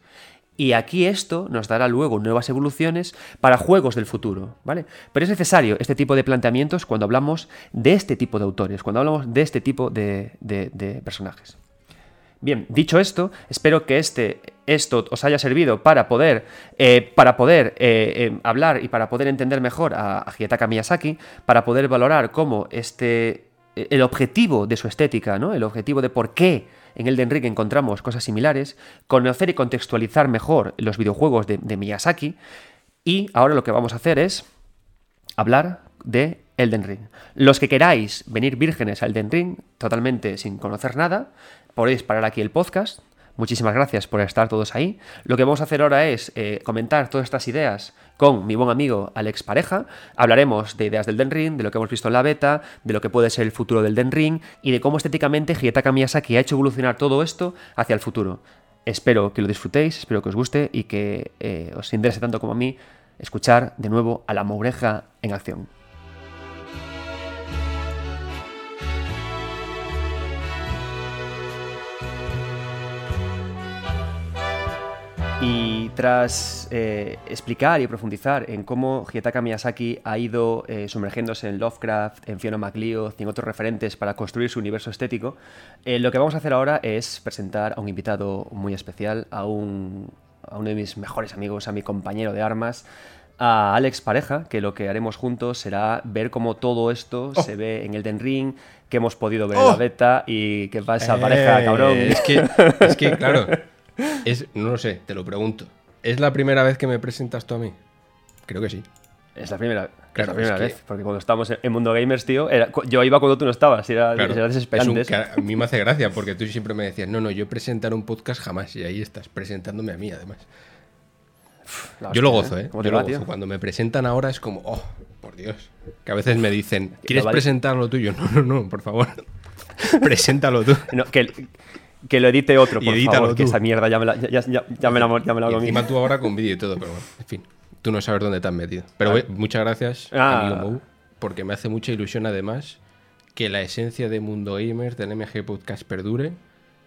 S1: Y aquí esto nos dará luego nuevas evoluciones para juegos del futuro, ¿vale? Pero es necesario este tipo de planteamientos cuando hablamos de este tipo de autores, cuando hablamos de este tipo de, personajes. Bien, dicho esto, espero que este, esto os haya servido para poder, eh, para poder eh, eh, hablar y para poder entender mejor a, a Miyazaki, para poder valorar cómo este, el objetivo de su estética, ¿no? el objetivo de por qué en Elden Ring encontramos cosas similares, conocer y contextualizar mejor los videojuegos de, de Miyazaki, y ahora lo que vamos a hacer es hablar de Elden Ring. Los que queráis venir vírgenes a Elden Ring, totalmente sin conocer nada, podéis parar aquí el podcast. Muchísimas gracias por estar todos ahí. Lo que vamos a hacer ahora es eh, comentar todas estas ideas con mi buen amigo Alex Pareja. Hablaremos de ideas del Den Ring, de lo que hemos visto en la beta, de lo que puede ser el futuro del Den Ring y de cómo estéticamente Hidetaka Miyazaki ha hecho evolucionar todo esto hacia el futuro. Espero que lo disfrutéis, espero que os guste y que eh, os interese tanto como a mí escuchar de nuevo a la moureja en acción. Y tras eh, explicar y profundizar en cómo Hidetaka Miyazaki ha ido eh, sumergiéndose en Lovecraft, en Fiona MacLeod y en otros referentes para construir su universo estético, eh, lo que vamos a hacer ahora es presentar a un invitado muy especial, a, un, a uno de mis mejores amigos, a mi compañero de armas, a Alex Pareja, que lo que haremos juntos será ver cómo todo esto oh. se ve en el Den Ring, que hemos podido ver en la oh. beta y qué pasa, pareja, cabrón.
S2: Es que, es que claro. Es, no lo sé, te lo pregunto. ¿Es la primera vez que me presentas tú a mí? Creo que sí.
S1: Es la primera, claro, la primera vez, porque cuando estábamos en Mundo Gamers, tío, yo iba cuando tú no estabas, era, desesperante.
S2: a mí me hace gracia, porque tú siempre me decías, no, no, yo presentar un podcast jamás, y ahí estás, presentándome a mí además. yo lo gozo, ¿eh? ¿eh? Cuando me presentan ahora es como, oh, por Dios. Que a veces me dicen, ¿quieres presentar lo tuyo? No, no, no, por favor. Preséntalo tú.
S1: No, que, que lo edite otro, por favor, que esa mierda ya me la, ya, ya, ya me la, ya me la
S2: hago Encima tú ahora con vídeo y todo, pero bueno, en fin. Tú no sabes dónde te has metido. Pero muchas gracias, ah. amigo Mou, porque me hace mucha ilusión además que la esencia de Mundo Gamer del MG Podcast perdure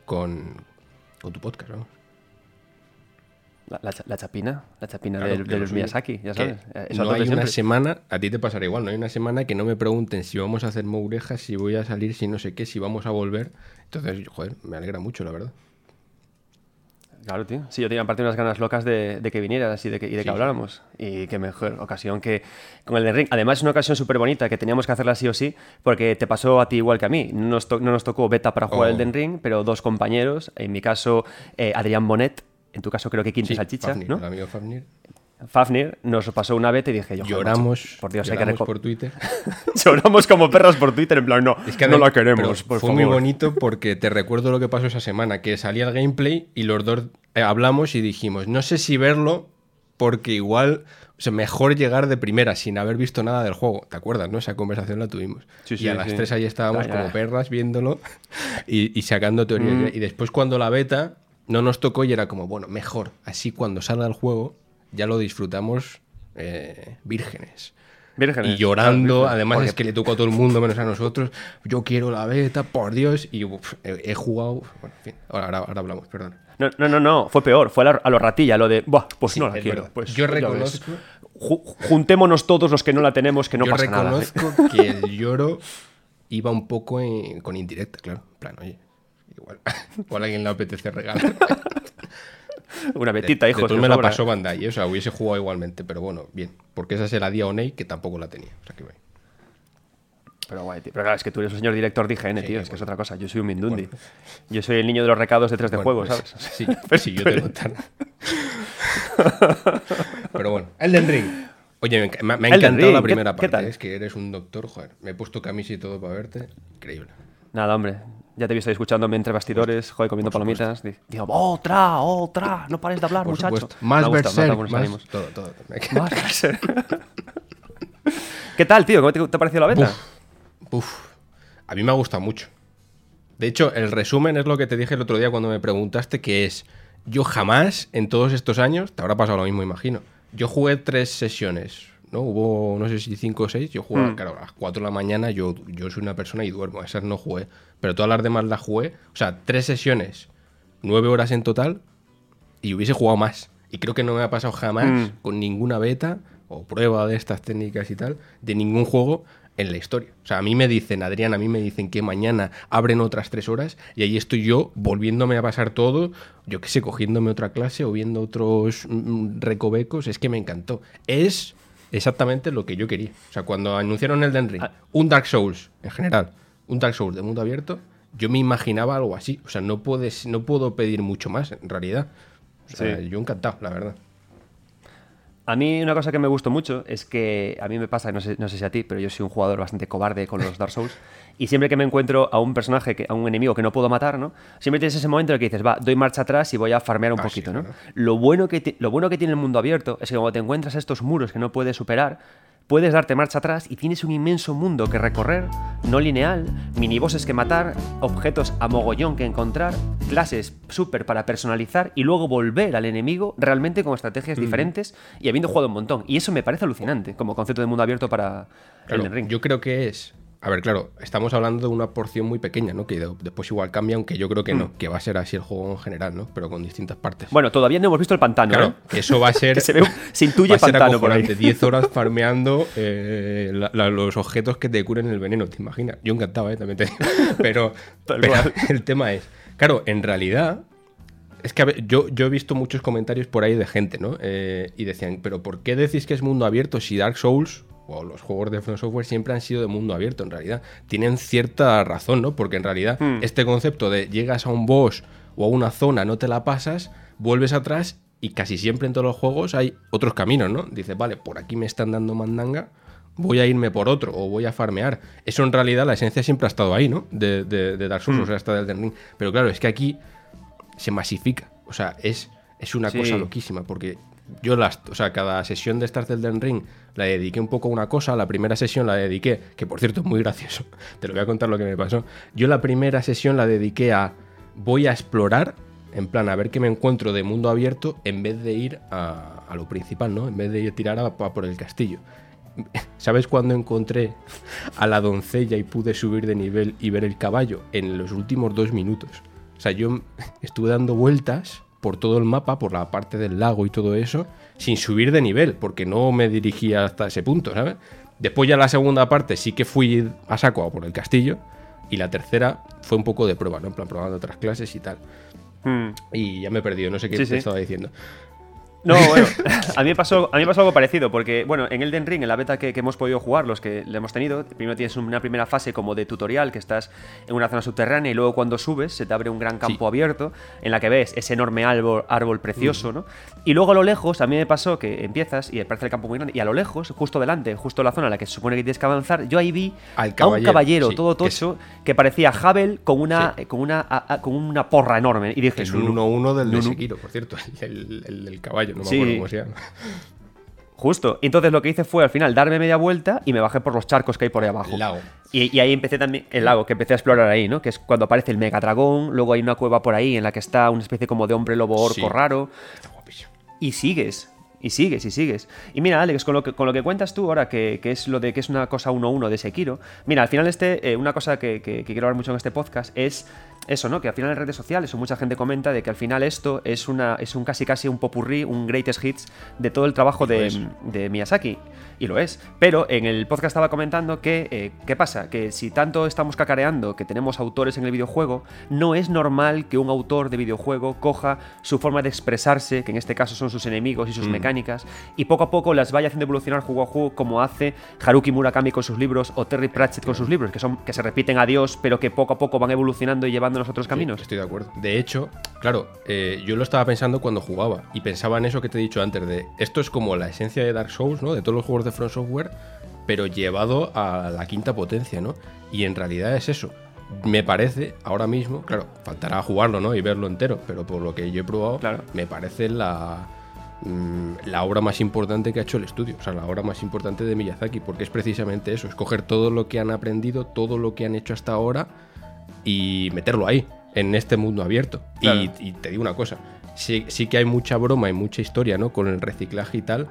S2: con, con tu podcast, vamos.
S1: La, chapina, la chapina de, los Miyazaki, ya sabes.
S2: no hay una semana, a ti te pasará igual, no hay una semana que no me pregunten si vamos a hacer mourejas, si voy a salir, si no sé qué, si vamos a volver. Entonces, joder, me alegra mucho, la verdad.
S1: Claro, tío. Sí, yo tenía aparte unas ganas locas de, que vinieras y de que, y de que habláramos. Y qué mejor ocasión que con el de Ring. Además, es una ocasión súper bonita que teníamos que hacerla sí o sí, porque te pasó a ti igual que a mí. No nos, no nos tocó beta para jugar el Den Ring, pero dos compañeros, en mi caso, eh, Adrián Bonet en tu caso creo que Quinto Salchicha, ¿no?
S2: El amigo Fafnir.
S1: Fafnir nos pasó una vez y dije yo
S2: lloramos por Dios lloramos hay que por Twitter
S1: lloramos como perras por Twitter en plan no es que no la queremos por
S2: fue muy bonito porque te recuerdo lo que pasó esa semana que salía el gameplay y los dos eh, hablamos y dijimos no sé si verlo porque igual o sea, mejor llegar de primera sin haber visto nada del juego. ¿Te acuerdas, no? Esa conversación la tuvimos. Sí, sí, y a las tres ahí estábamos como perras viéndolo y, sacando teorías. Mm. Y después cuando la beta, no nos tocó y era como, bueno, mejor. Así cuando salga el juego ya lo disfrutamos eh, vírgenes.
S1: Vírgenes.
S2: Y llorando,
S1: Claro,
S2: además
S1: porque-
S2: es que le tocó a todo el mundo menos a nosotros. Yo quiero la beta, por Dios. Y uf, he, he jugado. Bueno, en fin, ahora, hablamos, perdón.
S1: No, no, no, no, fue peor, fue a, la- a lo ratilla, lo de, Buah, pues
S2: Sí,
S1: no la quiero. Pues,
S2: Yo reconozco-
S1: Ju- juntémonos todos los que no la tenemos, que no
S2: Yo
S1: pasa nada. ¿eh?
S2: reconozco que el lloro iba un poco en- con indirecta, claro. En plan, oye, igual, igual a alguien le apetece regalar.
S1: Una betita, hijo. Que
S2: me la pasó Bandai, ¿eh? o sea, hubiese jugado igualmente, pero bueno, bien. Porque esa se la di a Onei, que tampoco la tenía. O sea, que bueno.
S1: Pero guay, tío. Pero claro, es que tú eres un señor director de IGN, tío. Es que es
S2: bueno.
S1: otra cosa. Yo soy un Mindundi. Yo soy el niño de los recados de 3 de
S2: Bueno,
S1: juego,
S2: pues,
S1: ¿sabes?
S2: Sí, sí, yo te contara. Pero bueno, Elden Ring. Oye, me, ha encantado
S1: Ring,
S2: la
S1: ¿qué-
S2: primera
S1: qué
S2: parte.
S1: tal?
S2: Es que eres un doctor, joder. Me he puesto camisa y todo para verte. Increíble.
S1: Nada, hombre. Ya te he visto ahí escuchándome entre bastidores, joder, comiendo palomitas. Di- Digo, otra, otra. No pares de hablar,
S2: Por
S1: muchacho.
S2: supuesto. Más
S1: dado
S2: Berserk, más
S1: ánimos.
S2: todo, todo.
S1: Más Berserk. ¿Qué tal, tío? ¿Cómo te, te ha parecido la beta?
S2: Uf, a mí me ha gustado mucho. De hecho, el resumen es lo que te dije el otro día cuando me preguntaste, que es, yo jamás en todos estos años, te habrá pasado lo mismo, imagino, yo jugué tres sesiones, ¿no? Hubo, no sé si cinco o seis, yo jugaba,
S1: Mm.
S2: claro, a las cuatro de la mañana, yo, yo soy una persona y duermo, esas no jugué, pero todas las demás las jugué, o sea, tres sesiones, nueve horas en total, y hubiese jugado más. Y creo que no me ha pasado jamás
S1: Mm.
S2: con ninguna beta o prueba de estas técnicas y tal, de ningún juego en la historia. O sea, a mí me dicen, Adrián, a mí me dicen que mañana abren otras tres horas y ahí estoy yo volviéndome a pasar todo, yo qué sé, cogiéndome otra clase o viendo otros mm, recovecos. Es que me encantó. Es exactamente lo que yo quería. O sea, cuando anunciaron el Den Ring,
S1: Ah.
S2: un Dark Souls en general, un Dark Souls de mundo abierto, yo me imaginaba algo así. O sea, no, puedes, no puedo pedir mucho más, en realidad. O sea,
S1: Sí.
S2: yo encantado, la verdad.
S1: A mí una cosa que me gustó mucho es que a mí me pasa, no sé, no sé si a ti, pero yo soy un jugador bastante cobarde con los Dark Souls. Y siempre que me encuentro a un personaje, que, a un enemigo que no puedo matar, ¿no? Siempre tienes ese momento en el que dices, va, doy marcha atrás y voy a farmear un
S2: Ah, sí,
S1: poquito, ¿no? Lo bueno, que lo bueno que tiene el mundo abierto es que cuando te encuentras estos muros que no puedes superar, puedes darte marcha atrás y tienes un inmenso mundo que recorrer, no lineal, minibosses que matar, objetos a mogollón que encontrar, clases súper para personalizar y luego volver al enemigo realmente con estrategias diferentes y habiendo jugado un montón. Y eso me parece alucinante como concepto de mundo abierto para
S2: Claro,
S1: Elden Ring.
S2: Yo creo que es. A ver, claro, estamos hablando de una porción muy pequeña, ¿no? Que de- después igual cambia, aunque yo creo que no, que va a ser así el juego en general, ¿no? Pero con distintas partes.
S1: Bueno, todavía no hemos visto el pantano,
S2: claro,
S1: ¿eh?
S2: que eso va a ser.
S1: Que se ve un- se intuye
S2: va a ser
S1: pantano por ahí.
S2: acojonante, 10 horas farmeando eh, la- la- los objetos que te curen el veneno, ¿te imaginas? Yo encantado, ¿eh? También te digo. Pero, pero el tema es. Claro, en realidad. Es que a ver, yo, yo he visto muchos comentarios por ahí de gente, ¿no? Eh, y decían, pero ¿por qué decís que es mundo abierto si Dark Souls o los juegos de From Software siempre han sido de mundo abierto? En realidad, tienen cierta razón, ¿no? Porque en realidad
S1: Hmm.
S2: este concepto de llegas a un boss o a una zona, no te la pasas, vuelves atrás y casi siempre en todos los juegos hay otros caminos, ¿no? Dices, vale, por aquí me están dando mandanga, voy a irme por otro o voy a farmear. Eso en realidad la esencia siempre ha estado ahí, ¿no? De, de, de Dark Souls,
S1: Hmm.
S2: o sea, hasta del Ring. Pero claro, es que aquí se masifica. O sea, es, es una
S1: Sí.
S2: cosa loquísima. Porque yo las, o sea, cada sesión de Star del Den Ring la dediqué un poco a una cosa. La primera sesión la dediqué, que por cierto es muy gracioso. Te lo voy a contar lo que me pasó. Yo la primera sesión la dediqué a voy a explorar, en plan, a ver qué me encuentro de mundo abierto, en vez de ir a, lo principal, ¿no? En vez de ir a tirar a, a por el castillo. ¿Sabes cuándo encontré a la doncella y pude subir de nivel y ver el caballo? En los últimos dos minutos. O sea, yo estuve dando vueltas por todo el mapa, por la parte del lago y todo eso, sin subir de nivel, porque no me dirigía hasta ese punto, ¿sabes? Después ya la segunda parte sí que fui a saco a por el castillo, y la tercera fue un poco de prueba, ¿no? En plan, probando otras clases y tal.
S1: Hmm.
S2: Y ya me he perdido, no sé qué
S1: Sí,
S2: te
S1: sí.
S2: estaba diciendo.
S1: No, bueno, a mí, me pasó, a mí me pasó algo parecido, porque, bueno, en Elden Ring, en la beta que, que hemos podido jugar, los que le hemos tenido, primero tienes una primera fase como de tutorial, que estás en una zona subterránea, y luego cuando subes se te abre un gran campo
S2: Sí.
S1: abierto, en la que ves ese enorme árbol, árbol
S2: Mm.
S1: precioso, ¿no? Y luego a lo lejos, a mí me pasó que empiezas y parece el campo muy grande, y a lo lejos, justo delante, justo en la zona en la que se supone que tienes que avanzar, yo ahí vi
S2: Al
S1: a un
S2: caballero, sí,
S1: todo
S2: que es-
S1: tocho que, parecía Havel con una,
S2: Sí.
S1: con, una, a- a- con una porra enorme. Y dije,
S2: Es un
S1: "Nunu".
S2: 1-1 del de. Sekiro, por cierto, el, el del caballo, no me
S1: Sí.
S2: acuerdo cómo se llama.
S1: Justo. Entonces lo que hice fue al final darme media vuelta y me bajé por los charcos que hay por ahí abajo.
S2: El lago.
S1: Y, y ahí empecé también el lago, que empecé a explorar ahí, ¿no? Que es cuando aparece el mega dragón, luego hay una cueva por ahí en la que está una especie como de hombre lobo orco
S2: Sí.
S1: raro.
S2: Está guapísimo.
S1: Y sigues. Y sigues, y sigues. Y mira, Alex, con lo que, con lo que cuentas tú ahora, que, es lo de que es una cosa 1-1 de Sekiro, mira, al final este, eh, una cosa que, que, quiero hablar mucho en este podcast es eso, ¿no? Que al final en redes sociales o mucha gente comenta de que al final esto es una es un casi casi un popurrí, un greatest hits de todo el trabajo de, de, Miyazaki. Y lo es. Pero en el podcast estaba comentando que, eh, ¿qué pasa? Que si tanto estamos cacareando que tenemos autores en el videojuego, no es normal que un autor de videojuego coja su forma de expresarse, que en este caso son sus enemigos y sus mm. mecánicas, y poco a poco las vaya haciendo evolucionar juego a juego como hace Haruki Murakami con sus libros o Terry Pratchett con sus libros, que son que se repiten a Dios, pero que poco a poco van evolucionando y llevando los otros caminos.
S2: estoy de acuerdo. De hecho, claro, eh, yo lo estaba pensando cuando jugaba y pensaba en eso que te he dicho antes de esto es como la esencia de Dark Souls, ¿no? De todos los juegos de Front Software, pero llevado a la quinta potencia, ¿no? Y en realidad es eso. Me parece ahora mismo, claro, faltará jugarlo, ¿no? Y verlo entero, pero por lo que yo he probado, claro. me parece la mm, la obra más importante que ha hecho el estudio, o sea, la obra más importante de Miyazaki, porque es precisamente eso, escoger todo lo que han aprendido, todo lo que han hecho hasta ahora y meterlo ahí, en este mundo abierto. Y, te digo una cosa, sí, sí, que hay mucha broma y mucha historia, ¿no? Con el reciclaje y tal,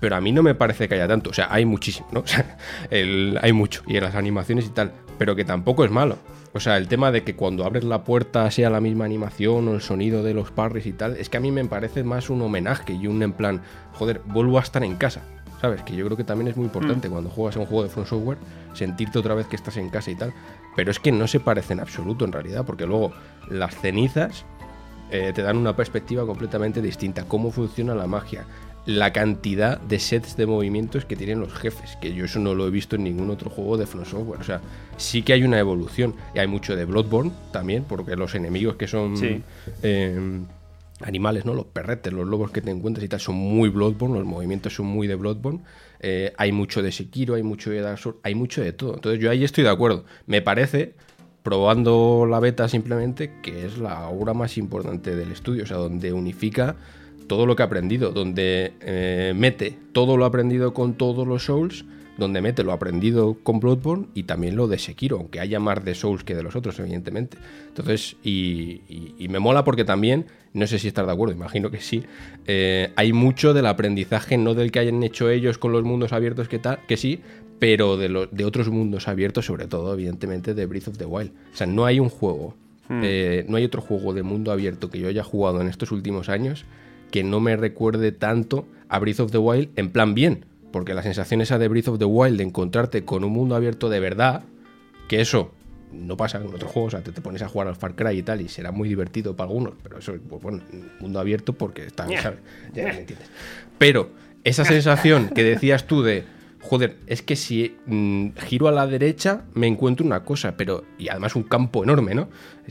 S2: pero a mí no me parece que haya tanto. O sea, hay muchísimo, ¿no? O sea, hay mucho, y en las animaciones y tal, pero que tampoco es malo. O sea, el tema de que cuando abres la puerta sea la misma animación o el sonido de los parries y tal, es que a mí me parece más un homenaje y un en plan, joder, vuelvo a estar en casa. ¿Sabes? Que yo creo que también es muy importante mm. cuando juegas a un juego de Front Software, sentirte otra vez que estás en casa y tal. Pero es que no se parece en absoluto en realidad, porque luego las cenizas eh, te dan una perspectiva completamente distinta. Cómo funciona la magia, la cantidad de sets de movimientos que tienen los jefes, que yo eso no lo he visto en ningún otro juego de Front Software. O sea, sí que hay una evolución. Y hay mucho de Bloodborne también, porque los enemigos que son. Eh, animales, ¿no? Los perretes, los lobos que te encuentras y tal son muy Bloodborne, los movimientos son muy de Bloodborne. Eh, hay mucho de Sekiro, hay mucho de Dark Souls, hay mucho de todo. Entonces yo ahí estoy de acuerdo. Me parece, probando la beta simplemente, que es la obra más importante del estudio, o sea, donde unifica todo lo que ha aprendido, donde eh, mete todo lo aprendido con todos los Souls donde mete lo aprendido con Bloodborne y también lo de Sekiro, aunque haya más de Souls que de los otros, evidentemente. Entonces, y, me mola porque también, no sé si estás de acuerdo, imagino que sí, eh, hay mucho del aprendizaje, no del que hayan hecho ellos con los mundos abiertos que, tal, que sí, pero de, de otros mundos abiertos, sobre todo, evidentemente, de Breath of the Wild. O sea, no hay un juego, hmm. eh, no hay otro juego de mundo abierto que yo haya jugado en estos últimos años que no me recuerde tanto a Breath of the Wild en plan bien porque la sensación esa de Breath of the Wild de encontrarte con un mundo abierto de verdad, que eso no pasa en otros juegos, o sea, te, pones a jugar al Far Cry y tal, y será muy divertido para algunos, pero eso, pues bueno, mundo abierto porque está, ¿sabes? Ya me entiendes. Pero esa sensación que decías tú de joder, es que si mm, giro a la derecha me encuentro una cosa, pero y además un campo enorme, ¿no?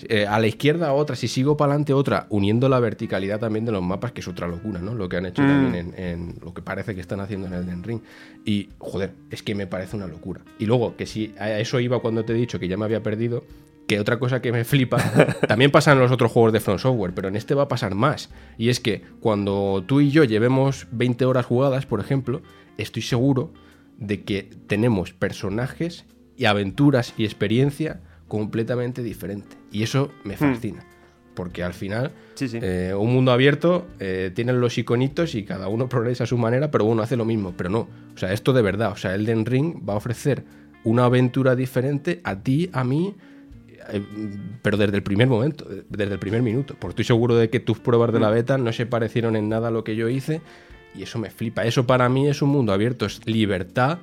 S2: Eh, a la izquierda otra, si sigo para adelante otra, uniendo la verticalidad también de los mapas, que es otra locura, ¿no? Lo que han hecho también mm. en, lo que parece que están haciendo en el Ring. Y joder, es que me parece una locura. Y luego, que si a eso iba cuando te he dicho que ya me había perdido, que otra cosa que me flipa, también pasa en los otros juegos de Front Software, pero en este va a pasar más. Y es que cuando tú y yo llevemos 20 horas jugadas, por ejemplo, estoy seguro de que tenemos personajes y aventuras y experiencia completamente diferente. Y eso me hmm. fascina. Porque al final, eh, un mundo abierto, eh, tienen los iconitos y cada uno progresa a su manera, pero uno hace lo mismo. Pero no, o sea, esto de verdad, o sea, Elden Ring va a ofrecer una aventura diferente a ti, a mí, eh, pero desde el primer momento, desde el primer minuto. Porque estoy seguro de que tus pruebas de la hmm. beta no se parecieron en nada a lo que yo hice y eso me flipa. Eso para mí es un mundo abierto, es libertad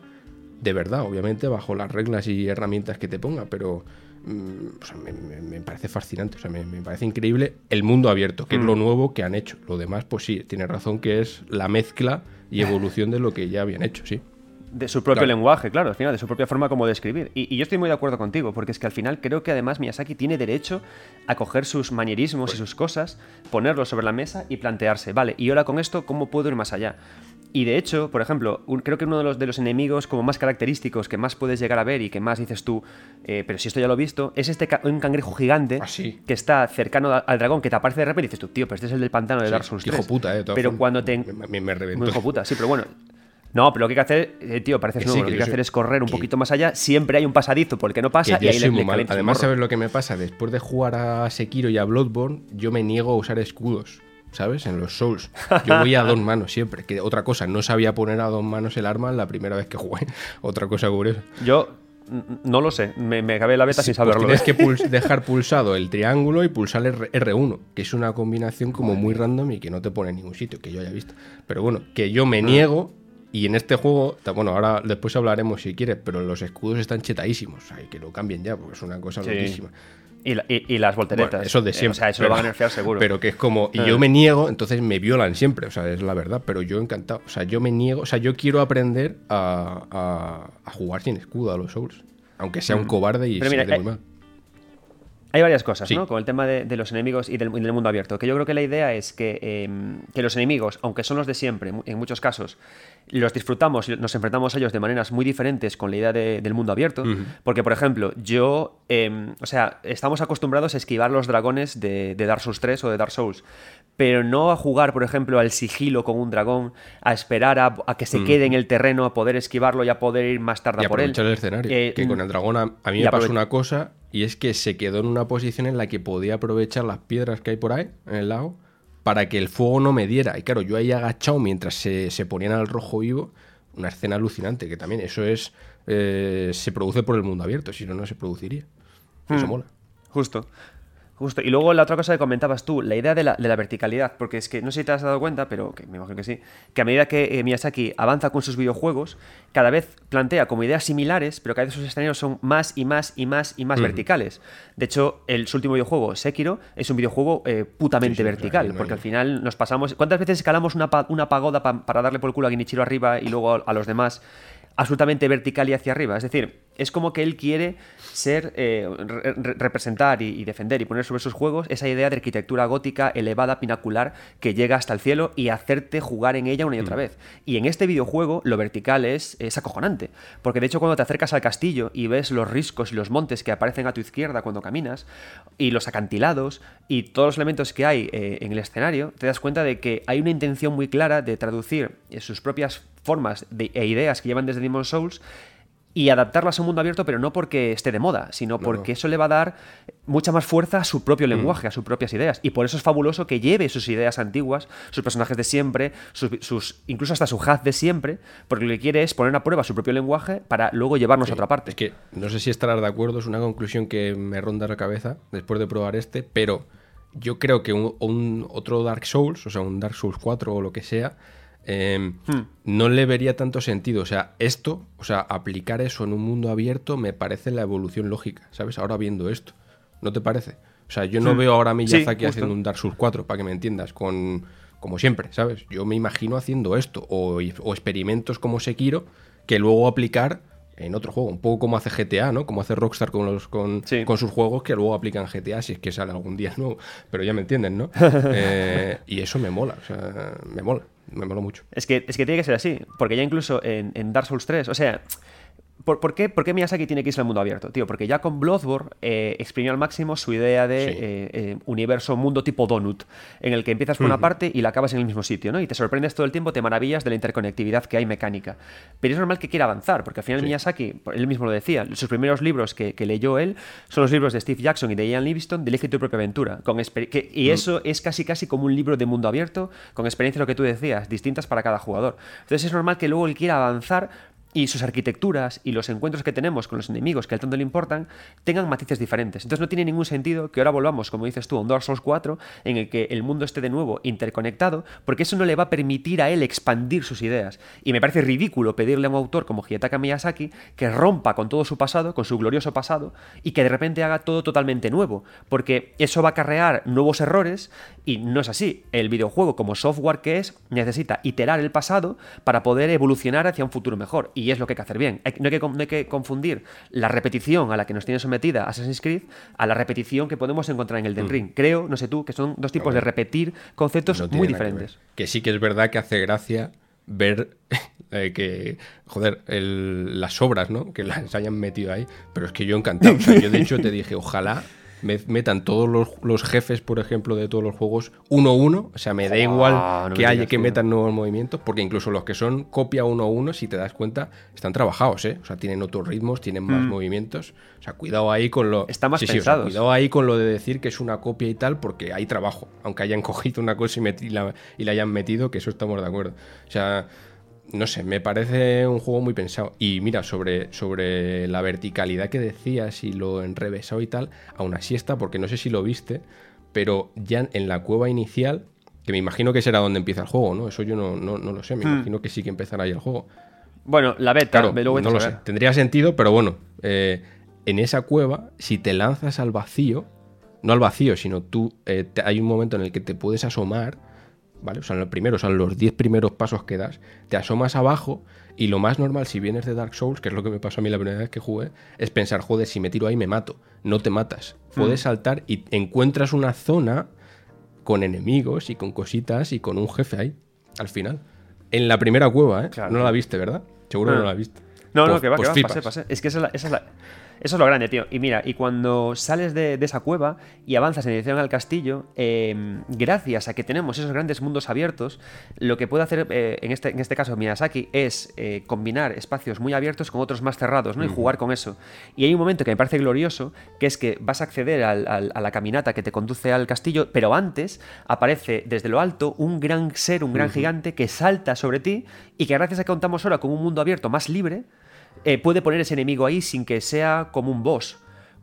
S2: de verdad, obviamente bajo las reglas y herramientas que te ponga, pero mm, me, parece fascinante, o sea, me, parece increíble el mundo abierto, que es lo mm. nuevo que han hecho. Lo demás, pues sí, tiene razón que es la mezcla y evolución de lo que ya habían hecho, sí
S1: de su propio lenguaje, claro, al final, de su propia forma como de escribir. Y, yo estoy muy de acuerdo contigo, porque es que al final creo que además Miyazaki tiene derecho a coger sus manierismos y sus cosas, ponerlos sobre la mesa y plantearse, vale, y ahora con esto, ¿cómo puedo ir más allá? Y de hecho, por ejemplo, creo que uno de los, de los enemigos como más característicos que más puedes llegar a ver y que más dices tú, eh, pero si esto ya lo he visto, es este un cangrejo gigante
S2: ah,
S1: que está cercano al dragón, que te aparece de repente y dices tú, tío, pero este es el del pantano de Dark Souls
S2: Hijo puta, eh.
S1: Pero cuando te...
S2: Me, me, reventó.
S1: hijo puta, sí, pero bueno, no, pero lo que hay que hacer, eh, tío, parece nuevo. lo que hay que hacer es correr un poquito más allá. Siempre hay un pasadizo por el que no pasa y ahí le,
S2: Además, ¿sabes lo que me pasa? Después de jugar a Sekiro y a Bloodborne, yo me niego a usar escudos. ¿sabes? En los Souls. Yo voy a dos manos siempre. Que otra cosa, no sabía poner a dos manos el arma la primera vez que jugué. otra cosa curiosa.
S1: Yo no lo sé, me, me acabé la beta sin pues saberlo.
S2: tienes que dejar pulsado el triángulo y pulsar el R1, que es una combinación como muy random y que no te pone en ningún sitio, que yo haya visto. Pero bueno, que yo me niego y en este juego, bueno, ahora después hablaremos si quieres, pero los escudos están chetadísimos. Sea, que lo cambien ya, porque es una cosa loquísima.
S1: Y, las volteretas.
S2: eso de siempre.
S1: o sea, eso lo van a nerfear seguro.
S2: Pero que es como. Y yo ah. me niego, entonces me violan siempre. O sea, es la verdad. Pero yo encantado. O sea, yo me niego. O sea, yo quiero aprender a, jugar sin escudo a los Souls. Aunque sea un mm. cobarde y se muy eh, mal.
S1: Hay varias cosas, ¿no? Con el tema de, los enemigos y del, mundo abierto. Que yo creo que la idea es que, em, que, los enemigos, aunque son los de siempre, en muchos casos, los disfrutamos y nos enfrentamos a ellos de maneras muy diferentes con la idea del mundo abierto. Porque, por ejemplo, yo. Em, o sea, estamos acostumbrados a esquivar los dragones de, Dark Souls 3 o de Dark Souls. Pero no a jugar, por ejemplo, al sigilo con un dragón, a esperar a, que se quede en el terreno, a poder esquivarlo y a poder ir más tarde
S2: a
S1: por él.
S2: el escenario. Eh, que con el dragón a, mí me pasó una cosa y es que se quedó en una posición en la que podía aprovechar las piedras que hay por ahí, en el lago, para que el fuego no me diera. Y claro, yo ahí agachado mientras se, se ponían al rojo vivo, una escena alucinante, que también eso es eh, se produce por el mundo abierto, si no, no se produciría. Eso hmm. mola.
S1: Justo. Justo. Y luego la otra cosa que comentabas tú, la idea de la, verticalidad, porque es que no sé si te has dado cuenta, pero que me imagino que sí, que a medida que eh, Miyazaki avanza con sus videojuegos, cada vez plantea como ideas similares, pero cada vez sus escenarios son más y más y más y más verticales. De hecho, el, su último videojuego, Sekiro, es un videojuego eh, putamente vertical, porque al final nos pasamos... ¿Cuántas veces escalamos una, una pagoda para darle por el culo a Genichiro arriba y luego a los demás? Absolutamente vertical y hacia arriba. Es decir, es como que él quiere ser, eh, representar y, defender y poner sobre sus juegos esa idea de arquitectura gótica elevada, pinacular, que llega hasta el cielo y hacerte jugar en ella una y otra mm. vez. Y en este videojuego lo vertical es, es acojonante, porque de hecho cuando te acercas al castillo y ves los riscos y los montes que aparecen a tu izquierda cuando caminas, y los acantilados y todos los elementos que hay eh, en el escenario, te das cuenta de que hay una intención muy clara de traducir sus propias formas e ideas que llevan desde Demon's Souls y adaptarlas a un mundo abierto, pero no porque esté de moda, sino porque eso le va a dar mucha más fuerza a su propio mm. lenguaje, a sus propias ideas. Y por eso es fabuloso que lleve sus ideas antiguas, sus personajes de siempre, sus, incluso hasta su haz de siempre, porque lo que quiere es poner a prueba su propio lenguaje para luego llevarnos a otra parte.
S2: Es que no sé si estarás de acuerdo, es una conclusión que me ronda la cabeza después de probar este, pero yo creo que un otro Dark Souls, o sea, un Dark Souls 4 o lo que sea, Em, hmm. no le vería tanto sentido. O sea, esto, o sea, aplicar eso en un mundo abierto me parece la evolución lógica, ¿sabes? Ahora viendo esto, ¿no te parece? O sea, yo no hmm. veo ahora a Miyazaki haciendo un Dark Souls 4, para que me entiendas, con como siempre, ¿sabes? Yo me imagino haciendo esto, o, experimentos como Sekiro, que luego aplicar en otro juego, un poco como hace GTA, ¿no? Como hace Rockstar con, los, con, con sus juegos que luego aplican GTA si es que sale algún día nuevo, pero ya me entienden, ¿no? Eh, y eso me mola, o sea, me mola me mola mucho.
S1: Es que, es que tiene que ser así, porque ya incluso en, en Dark Souls 3, o sea, ¿Por, qué, ¿Por, qué, Miyazaki tiene que irse al mundo abierto, tío? Porque ya con Bloodborne eh, exprimió al máximo su idea de eh, eh, universo, mundo tipo donut, en el que empiezas por una parte y la acabas en el mismo sitio, ¿no? Y te sorprendes todo el tiempo, te maravillas de la interconectividad que hay mecánica. Pero es normal que quiera avanzar, porque al final Miyazaki, él mismo lo decía, sus primeros libros que, leyó él son los libros de Steve Jackson y de Ian Livingstone de Elige tu propia aventura. Con y mm. eso es casi casi como un libro de mundo abierto, con experiencias, lo que tú decías, distintas para cada jugador. Entonces es normal que luego él quiera avanzar y sus arquitecturas y los encuentros que tenemos con los enemigos que al tanto le importan tengan matices diferentes. Entonces no tiene ningún sentido que ahora volvamos, como dices tú, a un Dark Souls 4 en el que el mundo esté de nuevo interconectado, porque eso no le va a permitir a él expandir sus ideas. Y me parece ridículo pedirle a un autor como Hidetaka Miyazaki que rompa con todo su pasado, con su glorioso pasado, y que de repente haga todo totalmente nuevo, porque eso va a acarrear nuevos errores y no es así. El videojuego, como software que es, necesita iterar el pasado para poder evolucionar hacia un futuro mejor y es lo que hay que hacer bien. no, hay que, confundir la repetición a la que nos tiene sometida Assassin's Creed a la repetición que podemos encontrar en el Den mm. Ring. Creo, no sé tú, que son dos tipos de repetir conceptos muy diferentes.
S2: Que, sí que es verdad que hace gracia ver eh, que, joder, las obras, ¿no? Que las hayan metido ahí. Pero es que yo encantado. O sea, yo de hecho te dije, ojalá metan todos los, jefes, por ejemplo, de todos los juegos uno a uno. O sea, me da igual que haya que metan nuevos movimientos, porque incluso los que son copia uno a uno, si te das cuenta, están trabajados, ¿eh? O sea, tienen otros ritmos, tienen más mm. movimientos. O sea, cuidado ahí con lo.
S1: Está más
S2: cuidado ahí con lo de decir que es una copia y tal, porque hay trabajo. Aunque hayan cogido una cosa y, y la hayan metido, que eso estamos de acuerdo. O sea no sé, me parece un juego muy pensado. Y mira, sobre, sobre la verticalidad que decías y lo enrevesado y tal, aún así está, porque no sé si lo viste, pero ya en la cueva inicial, que me imagino que será donde empieza el juego, ¿no? Eso yo no, lo sé, me hmm. imagino que sí que empezará ahí el juego.
S1: Bueno, la beta,
S2: no lo sé. Tendría sentido, pero bueno, eh, en esa cueva, si te lanzas al vacío, no al vacío, sino tú, eh, hay un momento en el que te puedes asomar ¿vale? O sea, lo primero, o sea, los 10 primeros pasos que das, te asomas abajo y lo más normal si vienes de Dark Souls, que es lo que me pasó a mí la primera vez que jugué, es pensar, joder, si me tiro ahí me mato. No te matas. Puedes mm. saltar y encuentras una zona con enemigos y con cositas y con un jefe ahí, al final. En la primera cueva, ¿eh? no la viste, ¿verdad? Seguro que no la viste.
S1: No, no, pues que va, que pues va, Es que esa es la eso es lo grande, tío. Y mira, y cuando sales de, esa cueva y avanzas en dirección al castillo, em, gracias a que tenemos esos grandes mundos abiertos, lo que puede hacer eh, en, este, en este caso Miyazaki es eh, combinar espacios muy abiertos con otros más cerrados, ¿no? Y jugar con eso. Y hay un momento que me parece glorioso, que es que vas a acceder a la caminata que te conduce al castillo, pero antes aparece desde lo alto un gran ser, un gran gigante que salta sobre ti y que gracias a que contamos ahora con un mundo abierto más libre, eh, puede poner ese enemigo ahí sin que sea como un boss.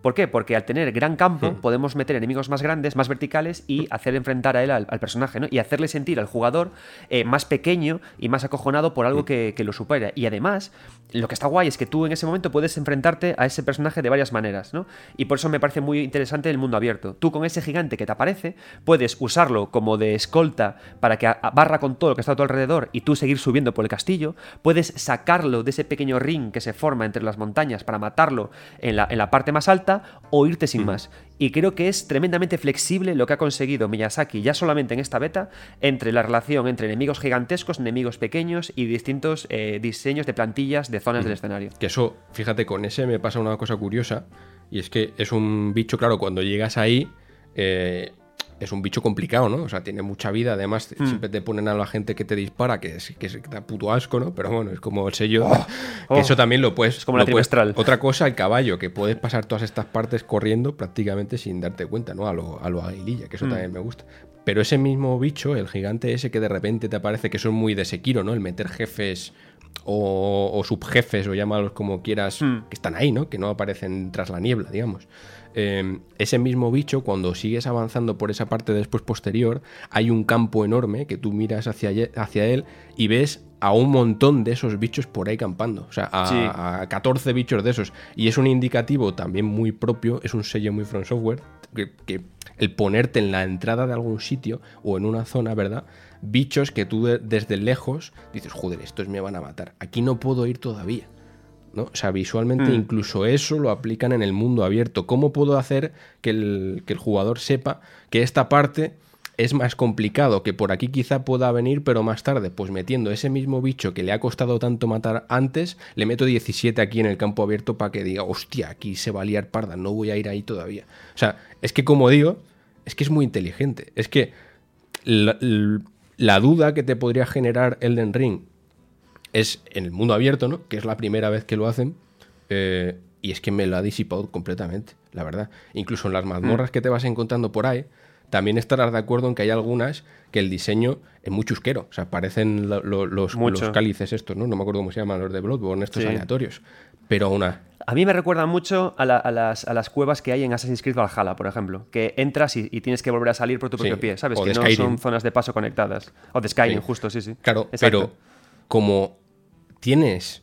S1: ¿Por qué? Porque al tener gran campo hmm. podemos meter enemigos más grandes, más verticales y hacer enfrentar a él al, personaje, ¿no? Y hacerle sentir al jugador eh, más pequeño y más acojonado por algo hmm. que, lo supera. Y además, lo que está guay es que tú en ese momento puedes enfrentarte a ese personaje de varias maneras, ¿no? Y por eso me parece muy interesante el mundo abierto. Tú con ese gigante que te aparece, puedes usarlo como de escolta para que barra con todo lo que está a tu alrededor y tú seguir subiendo por el castillo. Puedes sacarlo de ese pequeño ring que se forma entre las montañas para matarlo en la, en la parte más alta o irte sin más. Y creo que es tremendamente flexible lo que ha conseguido Miyazaki ya solamente en esta beta entre la relación entre enemigos gigantescos, enemigos pequeños y distintos eh, diseños de plantillas de zonas del escenario.
S2: Que eso, fíjate, con ese me pasa una cosa curiosa y es que es un bicho, claro, cuando llegas ahí... Eh, es un bicho complicado, ¿no? O sea, tiene mucha vida. Además, hmm. siempre te ponen a la gente que te dispara, que es, que, da puto asco, ¿no? Pero bueno, es como el sello. Oh, que eso oh. también lo puedes.
S1: Es como la trimestral.
S2: Otra cosa, el caballo, que puedes pasar todas estas partes corriendo prácticamente sin darte cuenta, ¿no? A lo, a lo aguililla, que eso hmm. también me gusta. Pero ese mismo bicho, el gigante ese que de repente te aparece, que son muy de Sekiro, ¿no? El meter jefes o, subjefes, o llámalos como quieras, hmm. que están ahí, ¿no? Que no aparecen tras la niebla, digamos. Em, ese mismo bicho, cuando sigues avanzando por esa parte después posterior, hay un campo enorme que tú miras hacia, hacia él y ves a un montón de esos bichos por ahí campando. O sea, a, 14 bichos de esos. Y es un indicativo también muy propio, es un sello muy From Software, que, el ponerte en la entrada de algún sitio o en una zona, ¿verdad? Bichos que tú desde lejos dices, joder, estos me van a matar. Aquí no puedo ir todavía. O sea, visualmente mm. incluso eso lo aplican en el mundo abierto. ¿Cómo puedo hacer que el, jugador sepa que esta parte es más complicado, que por aquí quizá pueda venir, pero más tarde, pues metiendo ese mismo bicho que le ha costado tanto matar antes, le meto 17 aquí en el campo abierto para que diga, hostia, aquí se va a liar parda, no voy a ir ahí todavía. O sea, es que como digo, es que es muy inteligente. Es que la, la duda que te podría generar Elden Ring es en el mundo abierto, ¿no? Que es la primera vez que lo hacen. Eh, y es que me lo ha disipado completamente, la verdad. Incluso en las mazmorras mm. que te vas encontrando por ahí, también estarás de acuerdo en que hay algunas que el diseño es muy chusquero. O sea, parecen los, cálices estos, ¿no? No me acuerdo cómo se llaman los de Bloodborne, estos aleatorios. Pero una.
S1: A mí me recuerda mucho a, las, cuevas que hay en Assassin's Creed Valhalla, por ejemplo. Que entras y, tienes que volver a salir por tu propio pie, ¿sabes? que no son zonas de paso conectadas. O de Skyrim, justo, sí, sí.
S2: Claro, pero como tienes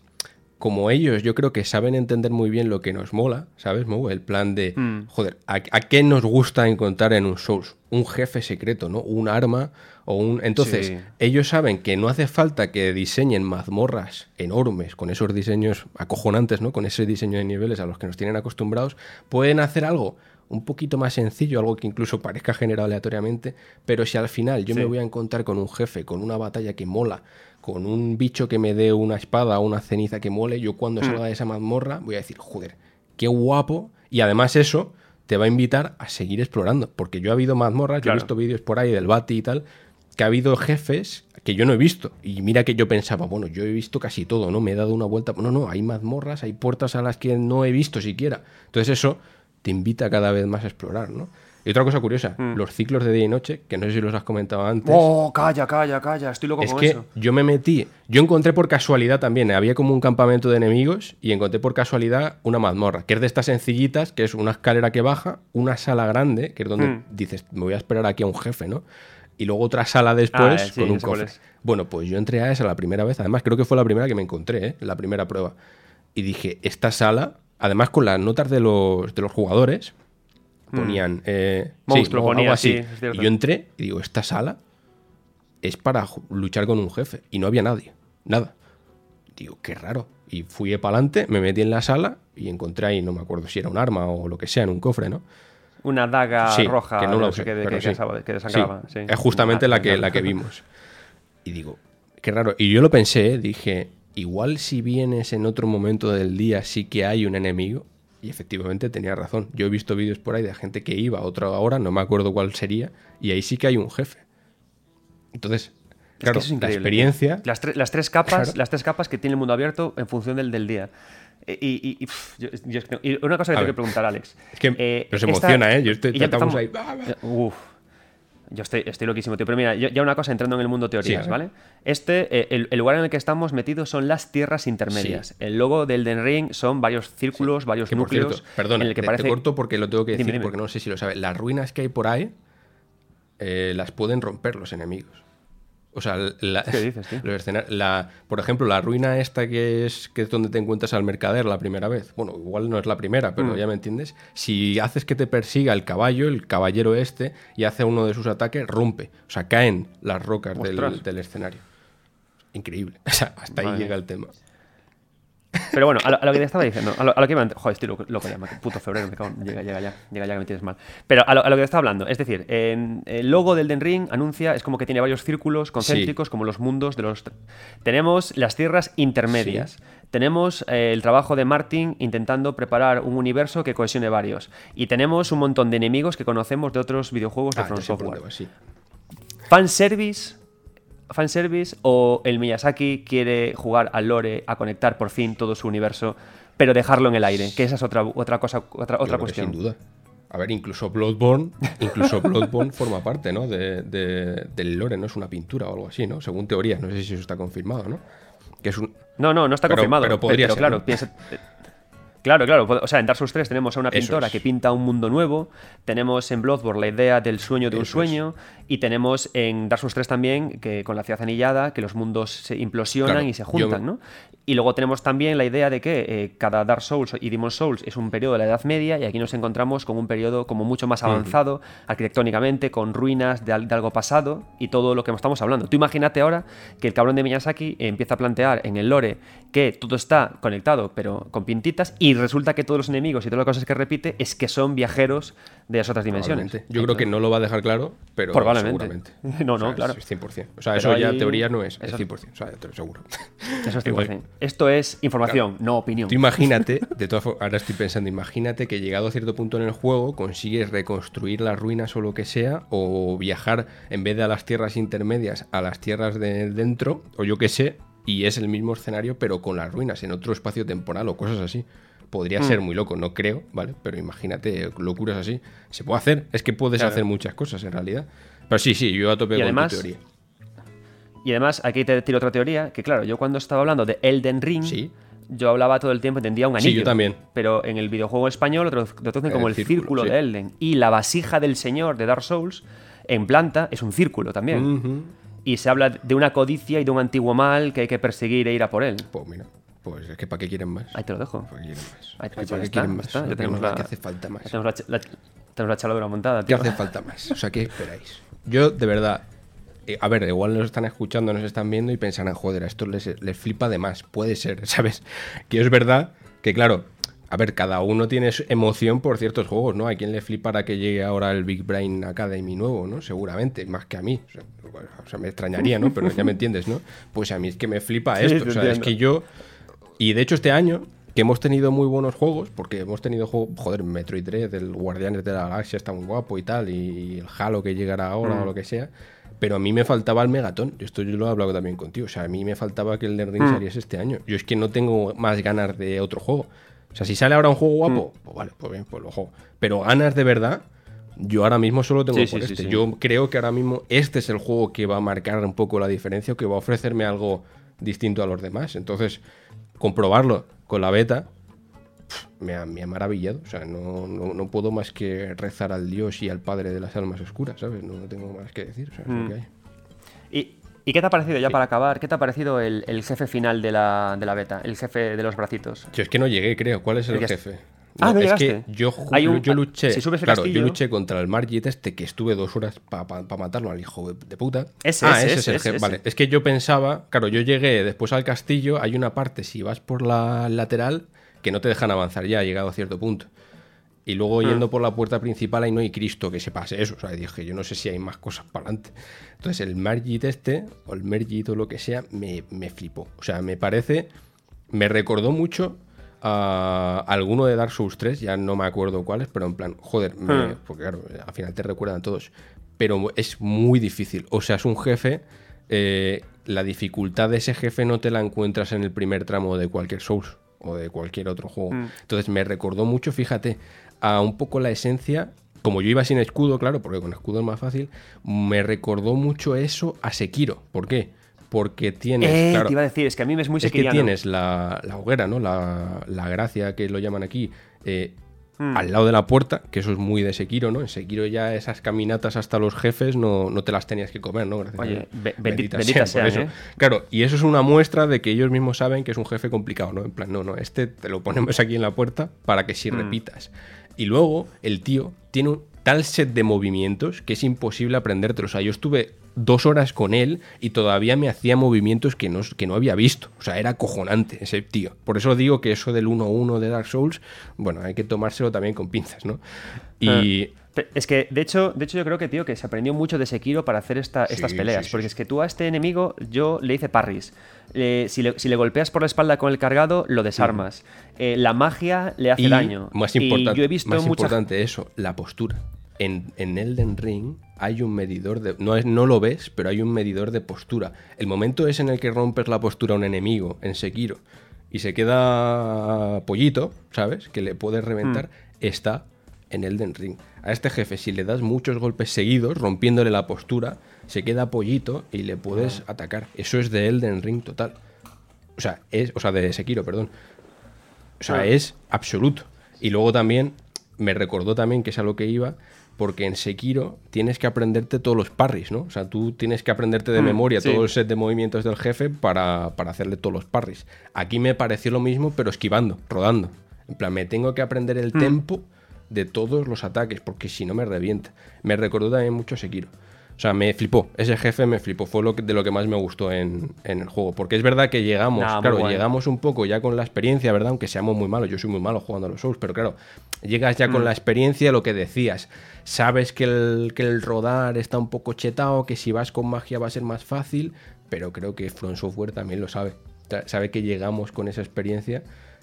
S2: como ellos, yo creo que saben entender muy bien lo que nos mola, ¿sabes, Mo? El plan de, mm. joder, ¿a, qué nos gusta encontrar en un Souls? Un jefe secreto, ¿no? Un arma o un... Entonces, ellos saben que no hace falta que diseñen mazmorras enormes, con esos diseños acojonantes, ¿no? Con ese diseño de niveles a los que nos tienen acostumbrados. Pueden hacer algo un poquito más sencillo, algo que incluso parezca generado aleatoriamente, pero si al final yo me voy a encontrar con un jefe, con una batalla que mola, con un bicho que me dé una espada o una ceniza que mole, yo cuando mm. salga de esa mazmorra voy a decir, joder, qué guapo. Y además eso te va a invitar a seguir explorando. Porque yo he habido mazmorras, yo he visto vídeos por ahí del Bati y tal, que ha habido jefes que yo no he visto. Y mira que yo pensaba, bueno, yo he visto casi todo, ¿no? Me he dado una vuelta. No, no, hay mazmorras, hay puertas a las que no he visto siquiera. Entonces eso te invita cada vez más a explorar, ¿no? Y otra cosa curiosa, los ciclos de día y noche, que no sé si los has comentado antes.
S1: Oh, calla, calla, calla. Estoy loco
S2: Es
S1: con
S2: que
S1: eso.
S2: yo me metí, yo encontré por casualidad también, había como un campamento de enemigos y encontré por casualidad una mazmorra, que es de estas sencillitas, que es una escalera que baja, una sala grande, que es donde
S1: Hmm.
S2: dices, me voy a esperar aquí a un jefe, ¿no? Y luego otra sala después
S1: Ah, eh, sí,
S2: con un cofre. Bueno, pues yo entré a esa la primera vez, además creo que fue la primera que me encontré, ¿eh? la primera prueba. Y dije, esta sala, además con las notas de los, de los jugadores, ponían... eh, o algo
S1: ponía,
S2: así.
S1: sí,
S2: y yo entré y digo, esta sala es para luchar con un jefe. Y no había nadie, nada. Digo, qué raro. Y fui para adelante, me metí en la sala y encontré ahí, no me acuerdo si era un arma o lo que sea, en un cofre, ¿no?
S1: Una daga
S2: Sí,
S1: roja
S2: que no
S1: no sé de- que,
S2: sí.
S1: que que desangraba.
S2: Sí,
S1: sí.
S2: Es justamente
S1: Ah,
S2: la que,
S1: claro.
S2: la que vimos. Y digo, qué raro. Y yo lo pensé, ¿eh? dije, igual si vienes en otro momento del día sí que hay un enemigo. Y efectivamente tenía razón. Yo he visto vídeos por ahí de gente que iba a otra hora, no me acuerdo cuál sería, y ahí sí que hay un jefe. Entonces,
S1: Es que es
S2: la experiencia...
S1: Las, tre- las tres capas,
S2: Claro.
S1: las tres capas que tiene el mundo abierto en función del, del día. E- Y, y- y, pff, yo- yo y una cosa que tengo que preguntar, Alex.
S2: Es que nos
S1: esta-
S2: emociona, ¿eh? Yo estoy-
S1: y ya empezamos-
S2: ahí.
S1: Eh, Uf. Yo estoy, estoy loquísimo, tío. Pero mira, yo- ya una cosa entrando en el mundo teorías,
S2: Sí,
S1: ¿vale? Este, eh, el, el lugar en el que estamos metidos son las tierras intermedias. El logo del Den Ring son varios círculos, varios
S2: Que
S1: núcleos.
S2: cierto, perdona,
S1: en el que
S2: te,
S1: parece...
S2: te corto porque lo tengo que decir,
S1: Dime, dime.
S2: porque no sé si lo sabes. Las ruinas que hay por ahí eh, las pueden romper los enemigos. O sea, la-
S1: ¿Qué dices, tío?
S2: los escena- la, por ejemplo, la ruina esta que es, que es donde te encuentras al mercader la primera vez. Bueno, igual no es la primera,
S1: Mm.
S2: pero ya me entiendes. Si haces que te persiga el caballo, el caballero este, y hace uno de sus ataques, rompe. O sea, caen las rocas del, del escenario. Increíble. O sea, hasta ahí llega el tema.
S1: Pero bueno, a lo, a lo que te estaba diciendo, a lo, a lo que iba antes- Joder, estoy loco, loco ya, puto febrero, me cago en- Llega, llega ya, llega ya que me tienes mal. Pero a lo, a lo que te estaba hablando, es decir, el logo del Den Ring anuncia, es como que tiene varios círculos concéntricos, como los mundos de los. Tenemos las tierras intermedias. Tenemos eh, el trabajo de Martin intentando preparar un universo que cohesione varios. Y tenemos un montón de enemigos que conocemos de otros videojuegos de
S2: Ah,
S1: From Software.
S2: sí.
S1: ¿Fanservice? ¿Fanservice? ¿O el Miyazaki quiere jugar al lore, a conectar por fin todo su universo, pero dejarlo en el aire? Que esa es otra, otra cosa, otra, otra cuestión.
S2: Sin duda. A ver, incluso Bloodborne, incluso Bloodborne forma parte, ¿no? De, de- del lore, ¿no? Es una pintura o algo así, ¿no? Según teorías, no sé si eso está confirmado, ¿no? Que es un.
S1: No, no, no está
S2: Pero-
S1: confirmado.
S2: pero podría ser,
S1: claro,
S2: ¿no?
S1: piensa- Claro, claro. O sea, en Dark Souls 3 tenemos a una pintora
S2: es.
S1: que pinta un mundo nuevo. Tenemos en Bloodborne la idea del sueño de un
S2: Eso es.
S1: sueño. Y tenemos en Dark Souls 3 también, que con la ciudad anillada, que los mundos se implosionan
S2: Claro,
S1: y se juntan, ¿no? Y luego tenemos también la idea de que eh, cada Dark Souls y Demon Souls es un periodo de la Edad Media y aquí nos encontramos con un periodo como mucho más avanzado arquitectónicamente, con ruinas de, de algo pasado y todo lo que estamos hablando. Tú imagínate ahora que el cabrón de Miyazaki empieza a plantear en el lore que todo está conectado pero con pintitas y resulta que todos los enemigos y todas las cosas que repite es que son viajeros de las otras dimensiones.
S2: Yo creo que no lo va a dejar claro, pero
S1: Probablemente.
S2: seguramente.
S1: No,
S2: O sea,
S1: no, claro.
S2: Es 100%. O sea,
S1: Pero
S2: eso ya
S1: hay-
S2: teoría no es, es
S1: eso-
S2: 100%. O sea, seguro.
S1: Eso es
S2: Igual.
S1: 100%. Esto es información, no opinión.
S2: Tú imagínate, de todas formas, ahora estoy pensando, imagínate que llegado a cierto punto en el juego consigues reconstruir las ruinas o lo que sea, o viajar en vez de a las tierras intermedias a las tierras de dentro, o yo qué sé, y es el mismo escenario, pero con las ruinas en otro espacio temporal o cosas así. Podría
S1: Mm.
S2: ser muy loco, no creo, ¿vale? Pero imagínate locuras así. Se puede hacer, es que puedes
S1: Claro.
S2: hacer muchas cosas en realidad. Pero sí, sí, yo a tope
S1: Y
S2: con
S1: además,
S2: tu teoría.
S1: Y además, aquí te tiro otra teoría, que claro, yo cuando estaba hablando de Elden Ring,
S2: Sí.
S1: yo hablaba todo el tiempo, entendía un
S2: Sí,
S1: anillo.
S2: yo también.
S1: Pero en el videojuego español lo tra- lo traducen como el
S2: El
S1: círculo,
S2: círculo, sí.
S1: de Elden. Y la vasija del señor de Dark Souls, en planta, es un círculo también. Y se habla de una codicia y de un antiguo mal que hay que perseguir e ir a por él.
S2: Pues mira, pues es que ¿para qué quieren más?
S1: Ahí te lo dejo.
S2: ¿Para qué quieren más?
S1: Ahí,
S2: Es que
S1: ahí
S2: ¿Para qué
S1: está,
S2: quieren más?
S1: está, ya
S2: No,
S1: tenemos la,
S2: ¿qué hace falta más?
S1: tenemos la, la- tenemos la chaladura montada,
S2: ¿Qué
S1: tío.
S2: hace falta más? O sea, ¿qué esperáis? Yo, de verdad, eh, a ver, igual nos están escuchando, nos están viendo y pensarán, joder, a esto les, les flipa de más. Puede ser, ¿sabes? Que es verdad que, claro, a ver, cada uno tiene emoción por ciertos juegos, ¿no? A quien le flipará que llegue ahora el Big Brain Academy nuevo, ¿no? Seguramente, más que a mí. O sea, bueno, o sea, me extrañaría, ¿no? Pero ya me entiendes, ¿no? Pues a mí es que me flipa
S1: Sí,
S2: esto.
S1: te
S2: o sea, es que yo. Y de hecho, este año que hemos tenido muy buenos juegos, porque hemos tenido juegos, joder, Metroid Dread, el Guardianes de la Galaxia está muy guapo y tal, y el Halo que llegará ahora o
S1: Mm.
S2: lo que sea. Pero a mí me faltaba el Megatón. Esto yo lo he hablado también contigo. O sea, a mí me faltaba que el Elden Ring
S1: Mm.
S2: saliese este año. Yo es que no tengo más ganas de otro juego. O sea, si sale ahora un juego guapo,
S1: Mm.
S2: pues vale, pues bien, pues lo juego. Pero ganas de verdad, yo ahora mismo solo tengo
S1: Sí,
S2: por
S1: sí,
S2: este.
S1: sí.
S2: Yo creo que ahora mismo este es el juego que va a marcar un poco la diferencia, o que va a ofrecerme algo distinto a los demás. Entonces, comprobarlo con la beta me ha, me ha maravillado. O sea, no, no, no puedo más que rezar al Dios y al Padre de las almas oscuras, ¿sabes? No, tengo más que decir. O sea, es lo
S1: Mm.
S2: que hay.
S1: ¿Y, y qué te ha parecido, ya para acabar, qué te ha parecido el, el jefe final de la, de la beta? El jefe de los bracitos.
S2: Yo es que no llegué, creo. ¿Cuál es el
S1: El
S2: jefe?
S1: Ah, ¿no
S2: es
S1: llegaste?
S2: que yo,
S1: Hay un-
S2: yo luché.
S1: si subes el
S2: claro,
S1: castillo-
S2: yo luché contra el Margit este que estuve dos horas para matarlo al hijo de puta.
S1: Ese,
S2: ah,
S1: ese,
S2: ese, es
S1: ese,
S2: el
S1: ese,
S2: jefe. Vale, es que yo pensaba, claro, yo llegué después al castillo, hay una parte, si vas por la lateral, que no te dejan avanzar ya, ha llegado a cierto punto. Y luego
S1: Hmm.
S2: yendo por la puerta principal ahí no hay Cristo que se pase eso. O sea, dije, yo no sé si hay más cosas para adelante. Entonces el Margit este, o el Mergit o lo que sea, me, me flipó. O sea, me parece, me recordó mucho a alguno de Dark Souls 3, ya no me acuerdo cuáles, pero en plan, joder, me-
S1: Hmm.
S2: porque claro, al final te recuerdan todos. Pero es muy difícil. O sea, es un jefe, eh, la dificultad de ese jefe no te la encuentras en el primer tramo de cualquier Souls o de cualquier otro juego.
S1: Mm.
S2: Entonces me recordó mucho, fíjate, a un poco la esencia. Como yo iba sin escudo, claro, porque con escudo es más fácil, me recordó mucho eso a Sekiro. ¿Por qué? Porque tienes.
S1: Eh,
S2: claro,
S1: te iba a decir, es que a mí me es muy
S2: es que tienes la, la hoguera, ¿no? La, la gracia que lo llaman aquí. eh,
S1: Mm.
S2: Al lado de la puerta, que eso es muy de Sekiro, ¿no? En Sekiro ya esas caminatas hasta los jefes no, no te las tenías que comer, ¿no? Gracias a
S1: Oye,
S2: Dios.
S1: be- bendi-
S2: Benditas
S1: benditas
S2: sean por
S1: sean,
S2: eso.
S1: ¿eh?
S2: Claro, y eso es una muestra de que ellos mismos saben que es un jefe complicado, ¿no? En plan, no, no, este te lo ponemos aquí en la puerta para que si
S1: Mm.
S2: repitas. Y luego el tío tiene un tal set de movimientos que es imposible aprendértelo. O sea, yo estuve dos horas con él y todavía me hacía movimientos que no, que no había visto. O sea, era acojonante ese tío. Por eso digo que eso del 1-1 de Dark Souls, bueno, hay que tomárselo también con pinzas, ¿no? Y...
S1: Pe- Es que, de hecho, de hecho, yo creo que, tío, que se aprendió mucho de Sekiro para hacer esta-
S2: Sí,
S1: estas peleas.
S2: sí, sí,
S1: porque es que tú a este enemigo, yo le hice parries. Eh, si, le, si le golpeas por la espalda con el cargado, lo desarmas. Eh, la magia le hace
S2: y
S1: daño.
S2: Más
S1: Y
S2: importante,
S1: yo he visto
S2: más
S1: mucha-
S2: importante eso, la postura. En, en Elden Ring hay un medidor de. No, es, no lo ves, pero hay un medidor de postura. El momento es en el que rompes la postura a un enemigo en Sekiro y se queda pollito, ¿sabes? Que le puedes reventar,
S1: Hmm.
S2: está en Elden Ring. A este jefe, si le das muchos golpes seguidos, rompiéndole la postura, se queda pollito y le puedes
S1: Ah.
S2: atacar. Eso es de Elden Ring total. O sea, es. O sea, de Sekiro, perdón. O sea,
S1: Ah.
S2: es absoluto. Y luego también me recordó también que es a lo que iba, porque en Sekiro tienes que aprenderte todos los parries, ¿no? O sea, tú tienes que aprenderte de
S1: Mm,
S2: memoria
S1: sí.
S2: todo el set de movimientos del jefe para, para hacerle todos los parries. Aquí me pareció lo mismo, pero esquivando, rodando. En plan, me tengo que aprender el
S1: Mm.
S2: tempo de todos los ataques, porque si no me revienta. Me recordó también mucho Sekiro. O sea, me flipó. Ese jefe me flipó. Fue lo que- de lo que más me gustó en, en el juego. Porque es verdad que llegamos,
S1: Nah,
S2: claro, llegamos un poco ya con la experiencia, ¿verdad? Aunque seamos muy malos. Yo soy muy malo jugando a los Souls, pero claro, llegas ya
S1: Mm.
S2: con la experiencia, lo que decías. Sabes que el, que el rodar está un poco chetado, que si vas con magia va a ser más fácil, pero creo que From Software también lo sabe. Sabe que llegamos con esa experiencia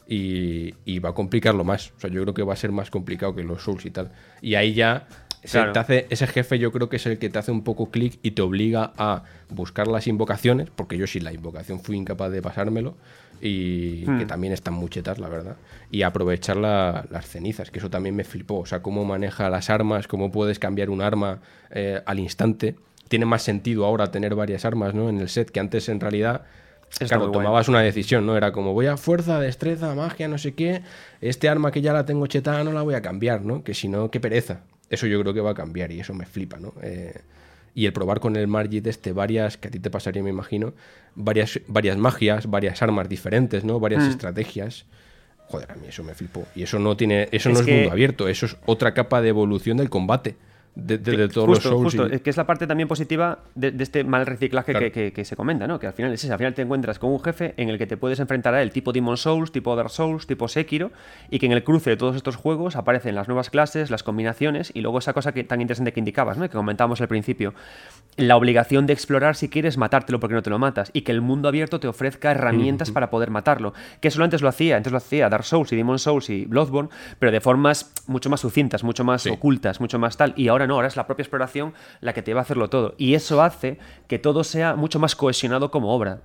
S2: y, y va a complicarlo más. O sea, yo creo que va a ser más complicado que los Souls y tal. Y ahí ya
S1: Claro.
S2: te hace- ese jefe yo creo que es el que te hace un poco clic y te obliga a buscar las invocaciones, porque yo sin la invocación fui incapaz de pasármelo, y
S1: Hmm.
S2: que también están muy chetas, la verdad, y aprovechar la- las cenizas, que eso también me flipó, o sea, cómo maneja las armas, cómo puedes cambiar un arma eh, al instante. Tiene más sentido ahora tener varias armas ¿no? en el set, que antes en realidad...
S1: Está
S2: claro,
S1: guay.
S2: tomabas una decisión, ¿no? Era como voy a fuerza, destreza, magia, no sé qué. Este arma que ya la tengo chetada no la voy a cambiar, ¿no? Que si no, qué pereza. Eso yo creo que va a cambiar y eso me flipa, ¿no? Eh, y el probar con el Margit este varias, que a ti te pasaría, me imagino, varias, varias magias, varias armas diferentes, ¿no? Varias
S1: Mm.
S2: estrategias. Joder, a mí eso me flipó. Y eso no tiene, eso
S1: Es
S2: no es mundo abierto, eso es otra capa de evolución del combate. De, de- de todos
S1: Justo,
S2: los Souls.
S1: justo,
S2: y-
S1: que es la parte también positiva de, de este mal reciclaje
S2: Claro.
S1: que, que- que se comenta, ¿no? Que al final es eso, al final te encuentras con un jefe en el que te puedes enfrentar a él tipo Demon Souls, tipo Dark Souls, tipo Sekiro, y que en el cruce de todos estos juegos aparecen las nuevas clases, las combinaciones, y luego esa cosa que tan interesante que indicabas, ¿no? Que comentábamos al principio, la obligación de explorar si quieres matártelo porque no te lo matas, y que el mundo abierto te ofrezca herramientas para poder matarlo. Que eso antes lo hacía, antes lo hacía Dark Souls y Demon Souls y Bloodborne, pero de formas mucho más sucintas, mucho más
S2: Sí.
S1: ocultas, mucho más tal. Y ahora no, ahora es la propia exploración la que te va a hacerlo todo. Y eso hace que todo sea mucho más cohesionado como obra.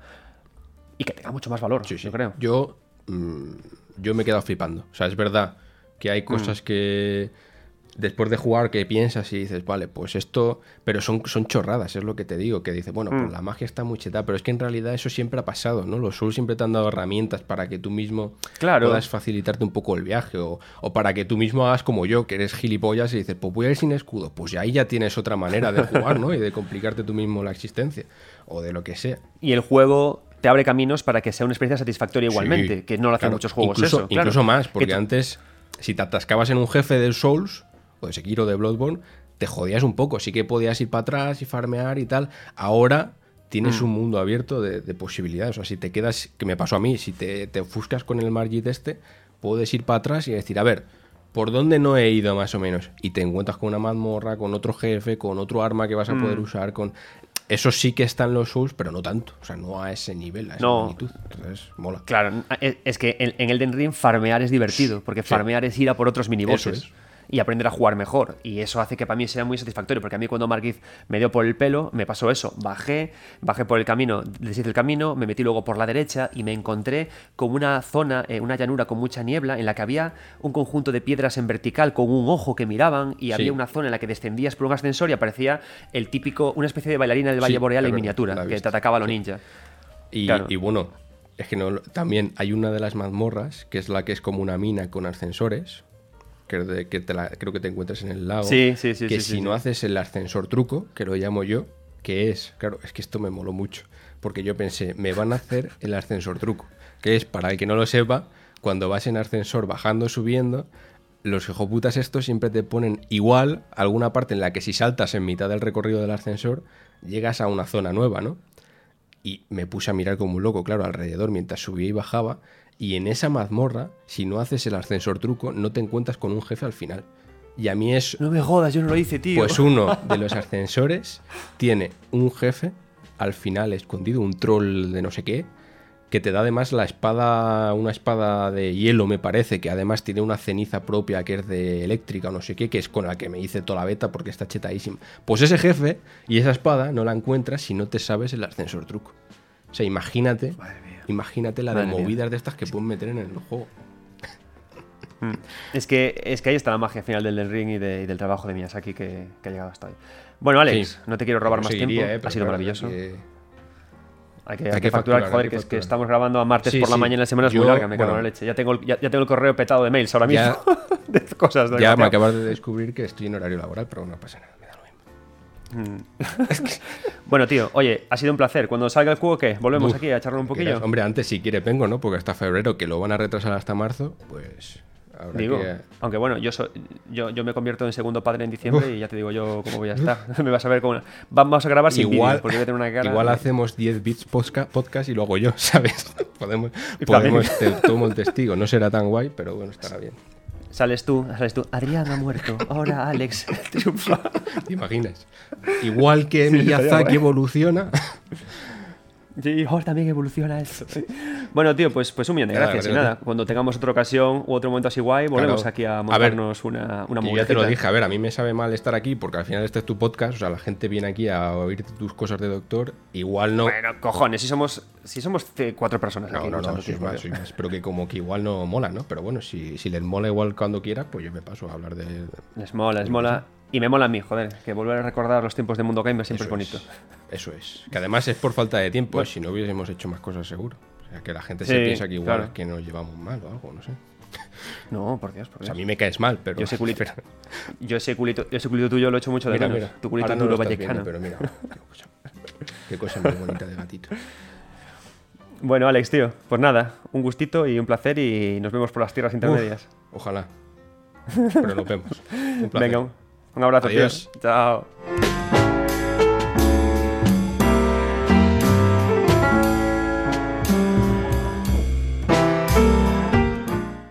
S1: Y que tenga mucho más valor,
S2: Sí, sí.
S1: yo creo.
S2: Yo, mm, yo me he quedado flipando. O sea, es verdad que hay cosas
S1: Mm.
S2: que después de jugar que piensas y dices, vale, pues esto, pero son, son chorradas, es lo que te digo, que dices, bueno,
S1: Mm.
S2: pues la magia está muy cheta, pero es que en realidad eso siempre ha pasado, ¿no? Los Souls siempre te han dado herramientas para que tú mismo
S1: Claro.
S2: puedas facilitarte un poco el viaje o, o para que tú mismo hagas como yo, que eres gilipollas y dices, pues voy a ir sin escudo, pues ahí ya tienes otra manera de jugar, ¿no? Y de complicarte tú mismo la existencia o de lo que sea.
S1: Y el juego te abre caminos para que sea una experiencia satisfactoria igualmente,
S2: Sí,
S1: que no lo hacen
S2: claro.
S1: muchos juegos
S2: incluso,
S1: eso. claro.
S2: Incluso más,
S1: Que
S2: porque antes, si te atascabas en un jefe del Souls, o de Sekiro de Bloodborne, te jodías un poco. Sí que podías ir para atrás y farmear y tal. Ahora tienes
S1: Mm.
S2: un mundo abierto de, de posibilidades. O sea, si te quedas, que me pasó a mí, si te, te ofuscas con el Margit este, puedes ir para atrás y decir, a ver, ¿por dónde no he ido más o menos? Y te encuentras con una mazmorra, con otro jefe, con otro arma que vas a
S1: Mm.
S2: poder usar, con... Eso sí que está en los Souls, pero no tanto. O sea, no a ese nivel, a esa
S1: No.
S2: magnitud. Entonces, mola.
S1: Claro, es, que en, en Elden Ring farmear es divertido, porque farmear es ir a por otros minibosses.
S2: Eso es.
S1: Y aprender a jugar mejor. Y eso hace que para mí sea muy satisfactorio. Porque a mí cuando Margit me dio por el pelo, me pasó eso. Bajé, bajé por el camino, deshice el camino, me metí luego por la derecha y me encontré con una zona, eh, una llanura con mucha niebla, en la que había un conjunto de piedras en vertical con un ojo que miraban. Y
S2: Sí.
S1: había una zona en la que descendías por un ascensor y aparecía el típico, una especie de bailarina del Valle
S2: Sí,
S1: Boreal en miniatura, que te atacaba a lo ninja.
S2: Y,
S1: Claro.
S2: y bueno, es que no, también hay una de las mazmorras, que es la que es como una mina con ascensores, que, es de- que te la- creo que te encuentras en el lago.
S1: Sí, sí, sí,
S2: Que
S1: sí,
S2: si
S1: sí,
S2: no
S1: sí.
S2: haces el ascensor truco, que lo llamo yo, que es, claro, es que esto me moló mucho, porque yo pensé, me van a hacer el ascensor truco, que es, para el que no lo sepa, cuando vas en ascensor bajando, subiendo, los hijoputas estos siempre te ponen igual alguna parte en la que si saltas en mitad del recorrido del ascensor, llegas a una zona nueva, ¿no? Y me puse a mirar como un loco, claro, alrededor mientras subía y bajaba. Y en esa mazmorra, si no haces el ascensor truco, no te encuentras con un jefe al final. Y a mí es,
S1: No me jodas, yo no lo hice, tío.
S2: pues uno de los ascensores tiene un jefe al final escondido, un troll de no sé qué, que te da además la espada, una espada de hielo me parece, que además tiene una ceniza propia que es de eléctrica o no sé qué, que es con la que me hice toda la beta porque está chetadísima. Pues ese jefe y esa espada no la encuentras si no te sabes el ascensor truco. O sea, imagínate,
S1: Madre mía.
S2: Imagínate la de
S1: mía.
S2: movidas de estas que pueden meter en el juego.
S1: Es que, es que ahí está la magia final del Ring y, de- y del trabajo de Miyazaki que, que ha llegado hasta hoy. Bueno, Alex,
S2: Sí.
S1: no te quiero robar más tiempo.
S2: eh,
S1: ha sido maravilloso.
S2: que-
S1: Hay que,
S2: hay
S1: facturar,
S2: facturar,
S1: joder,
S2: hay que
S1: es que
S2: facturar.
S1: estamos grabando a martes
S2: Sí,
S1: por la
S2: sí.
S1: mañana, la semana es muy larga, me cago en la leche. Ya tengo, el- ya, ya tengo el correo petado de mails ahora
S2: Ya-
S1: mismo. de cosas.
S2: Ya me acabas de descubrir que estoy en horario laboral, pero no pasa nada,
S1: Bueno, tío, oye, ha sido un placer. Cuando salga el juego, ¿qué? ¿Volvemos
S2: Uf,
S1: aquí a charlar un poquillo?
S2: Hombre, antes si quiere vengo, ¿no? Porque hasta febrero, que lo van a retrasar hasta marzo, pues habrá
S1: Digo,
S2: que...
S1: aunque bueno, yo, so- yo, yo me convierto en segundo padre en diciembre y ya te digo yo cómo voy a estar. me vas a ver cómo... Vamos a grabar sin
S2: Igual,
S1: porque voy a tener una cara...
S2: igual hacemos 10 bits posca- podcast y lo hago yo, ¿sabes? podemos, podemos te tomo el testigo. No será tan guay, pero bueno, estará bien.
S1: Sales tú, sales tú. Adrián ha muerto. Ahora Alex triunfa.
S2: ¿Te imaginas? Igual que
S1: Sí,
S2: Miyazaki evoluciona.
S1: Sí, ahora también evoluciona esto. Bueno, tío, pues, pues un millón de
S2: Nada,
S1: gracias. Y nada, cuando tengamos otra ocasión u otro momento así guay, volvemos
S2: Claro.
S1: aquí a
S2: A ver,
S1: montarnos una, una
S2: Y ya te lo dije, a ver, a mí me sabe mal estar aquí porque al final este es tu podcast, o sea, la gente viene aquí a oír tus cosas de doctor, igual no...
S1: Bueno, cojones, si somos, si somos cuatro personas
S2: No,
S1: aquí.
S2: no, no,
S1: escuchando,
S2: sois
S1: tío,
S2: más,
S1: joder.
S2: sois más. Pero que como que igual no mola, ¿no? Pero bueno, si, si les mola igual cuando quieras, pues yo me paso a hablar de...
S1: Les mola, les mola. Y me mola a mí, joder, que volver a recordar los tiempos de Mundo Gamer siempre
S2: Eso
S1: es bonito.
S2: es, eso es. Que además es por falta de tiempo,
S1: Bueno.
S2: si no hubiésemos hecho más cosas seguro. O sea, que la gente se piensa que igual
S1: claro.
S2: es que nos llevamos mal o algo, no sé.
S1: No, por Dios, por
S2: O
S1: Dios.
S2: sea, a mí me caes mal, pero...
S1: Yo ese culito,
S2: pero-
S1: yo ese culito, ese culito tuyo lo echo mucho de
S2: mira,
S1: menos.
S2: mira,
S1: Tu culito
S2: ahora
S1: duro vallecano.
S2: viendo, pero mira, qué cosa, qué cosa muy bonita de gatito.
S1: Bueno, Alex, tío, pues nada, un gustito y un placer y nos vemos por las tierras intermedias.
S2: Ojalá. Pero nos vemos. Un placer.
S1: Venga, Un abrazo,
S2: Adiós.
S1: tío. Chao.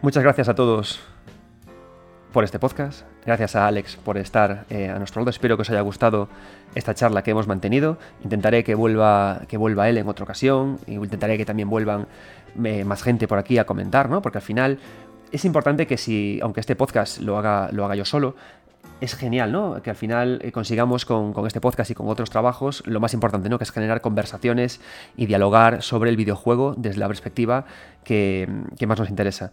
S1: Muchas gracias a todos por este podcast. Gracias a Alex por estar eh, a nuestro lado. Espero que os haya gustado esta charla que hemos mantenido. Intentaré que vuelva, que vuelva él en otra ocasión. Y intentaré que también vuelvan eh, más gente por aquí a comentar, ¿no? Porque al final es importante que si, aunque este podcast lo haga, lo haga yo solo, es genial, ¿no? Que al final eh, consigamos con, este podcast y con otros trabajos lo más importante, ¿no? Que es generar conversaciones y dialogar sobre el videojuego desde la perspectiva que, más nos interesa.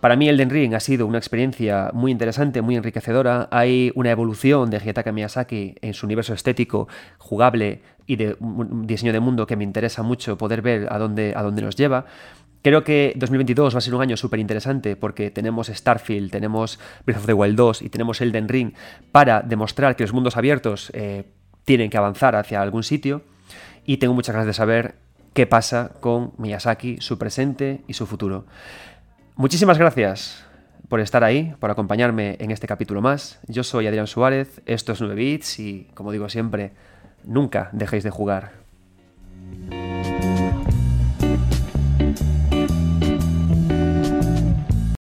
S1: Para mí Elden Ring ha sido una experiencia muy interesante, muy enriquecedora. Hay una evolución de Hidetaka Miyazaki en su universo estético, jugable y de diseño de mundo que me interesa mucho poder ver a dónde, a dónde nos lleva. Creo que 2022 va a ser un año súper interesante porque tenemos Starfield, tenemos Breath of the Wild 2 y tenemos Elden Ring para demostrar que los mundos abiertos eh, tienen que avanzar hacia algún sitio. Y tengo muchas ganas de saber qué pasa con Miyazaki, su presente y su futuro. Muchísimas gracias por estar ahí, por acompañarme en este capítulo más. Yo soy Adrián Suárez, esto es 9 Bits y, como digo siempre, nunca dejéis de jugar.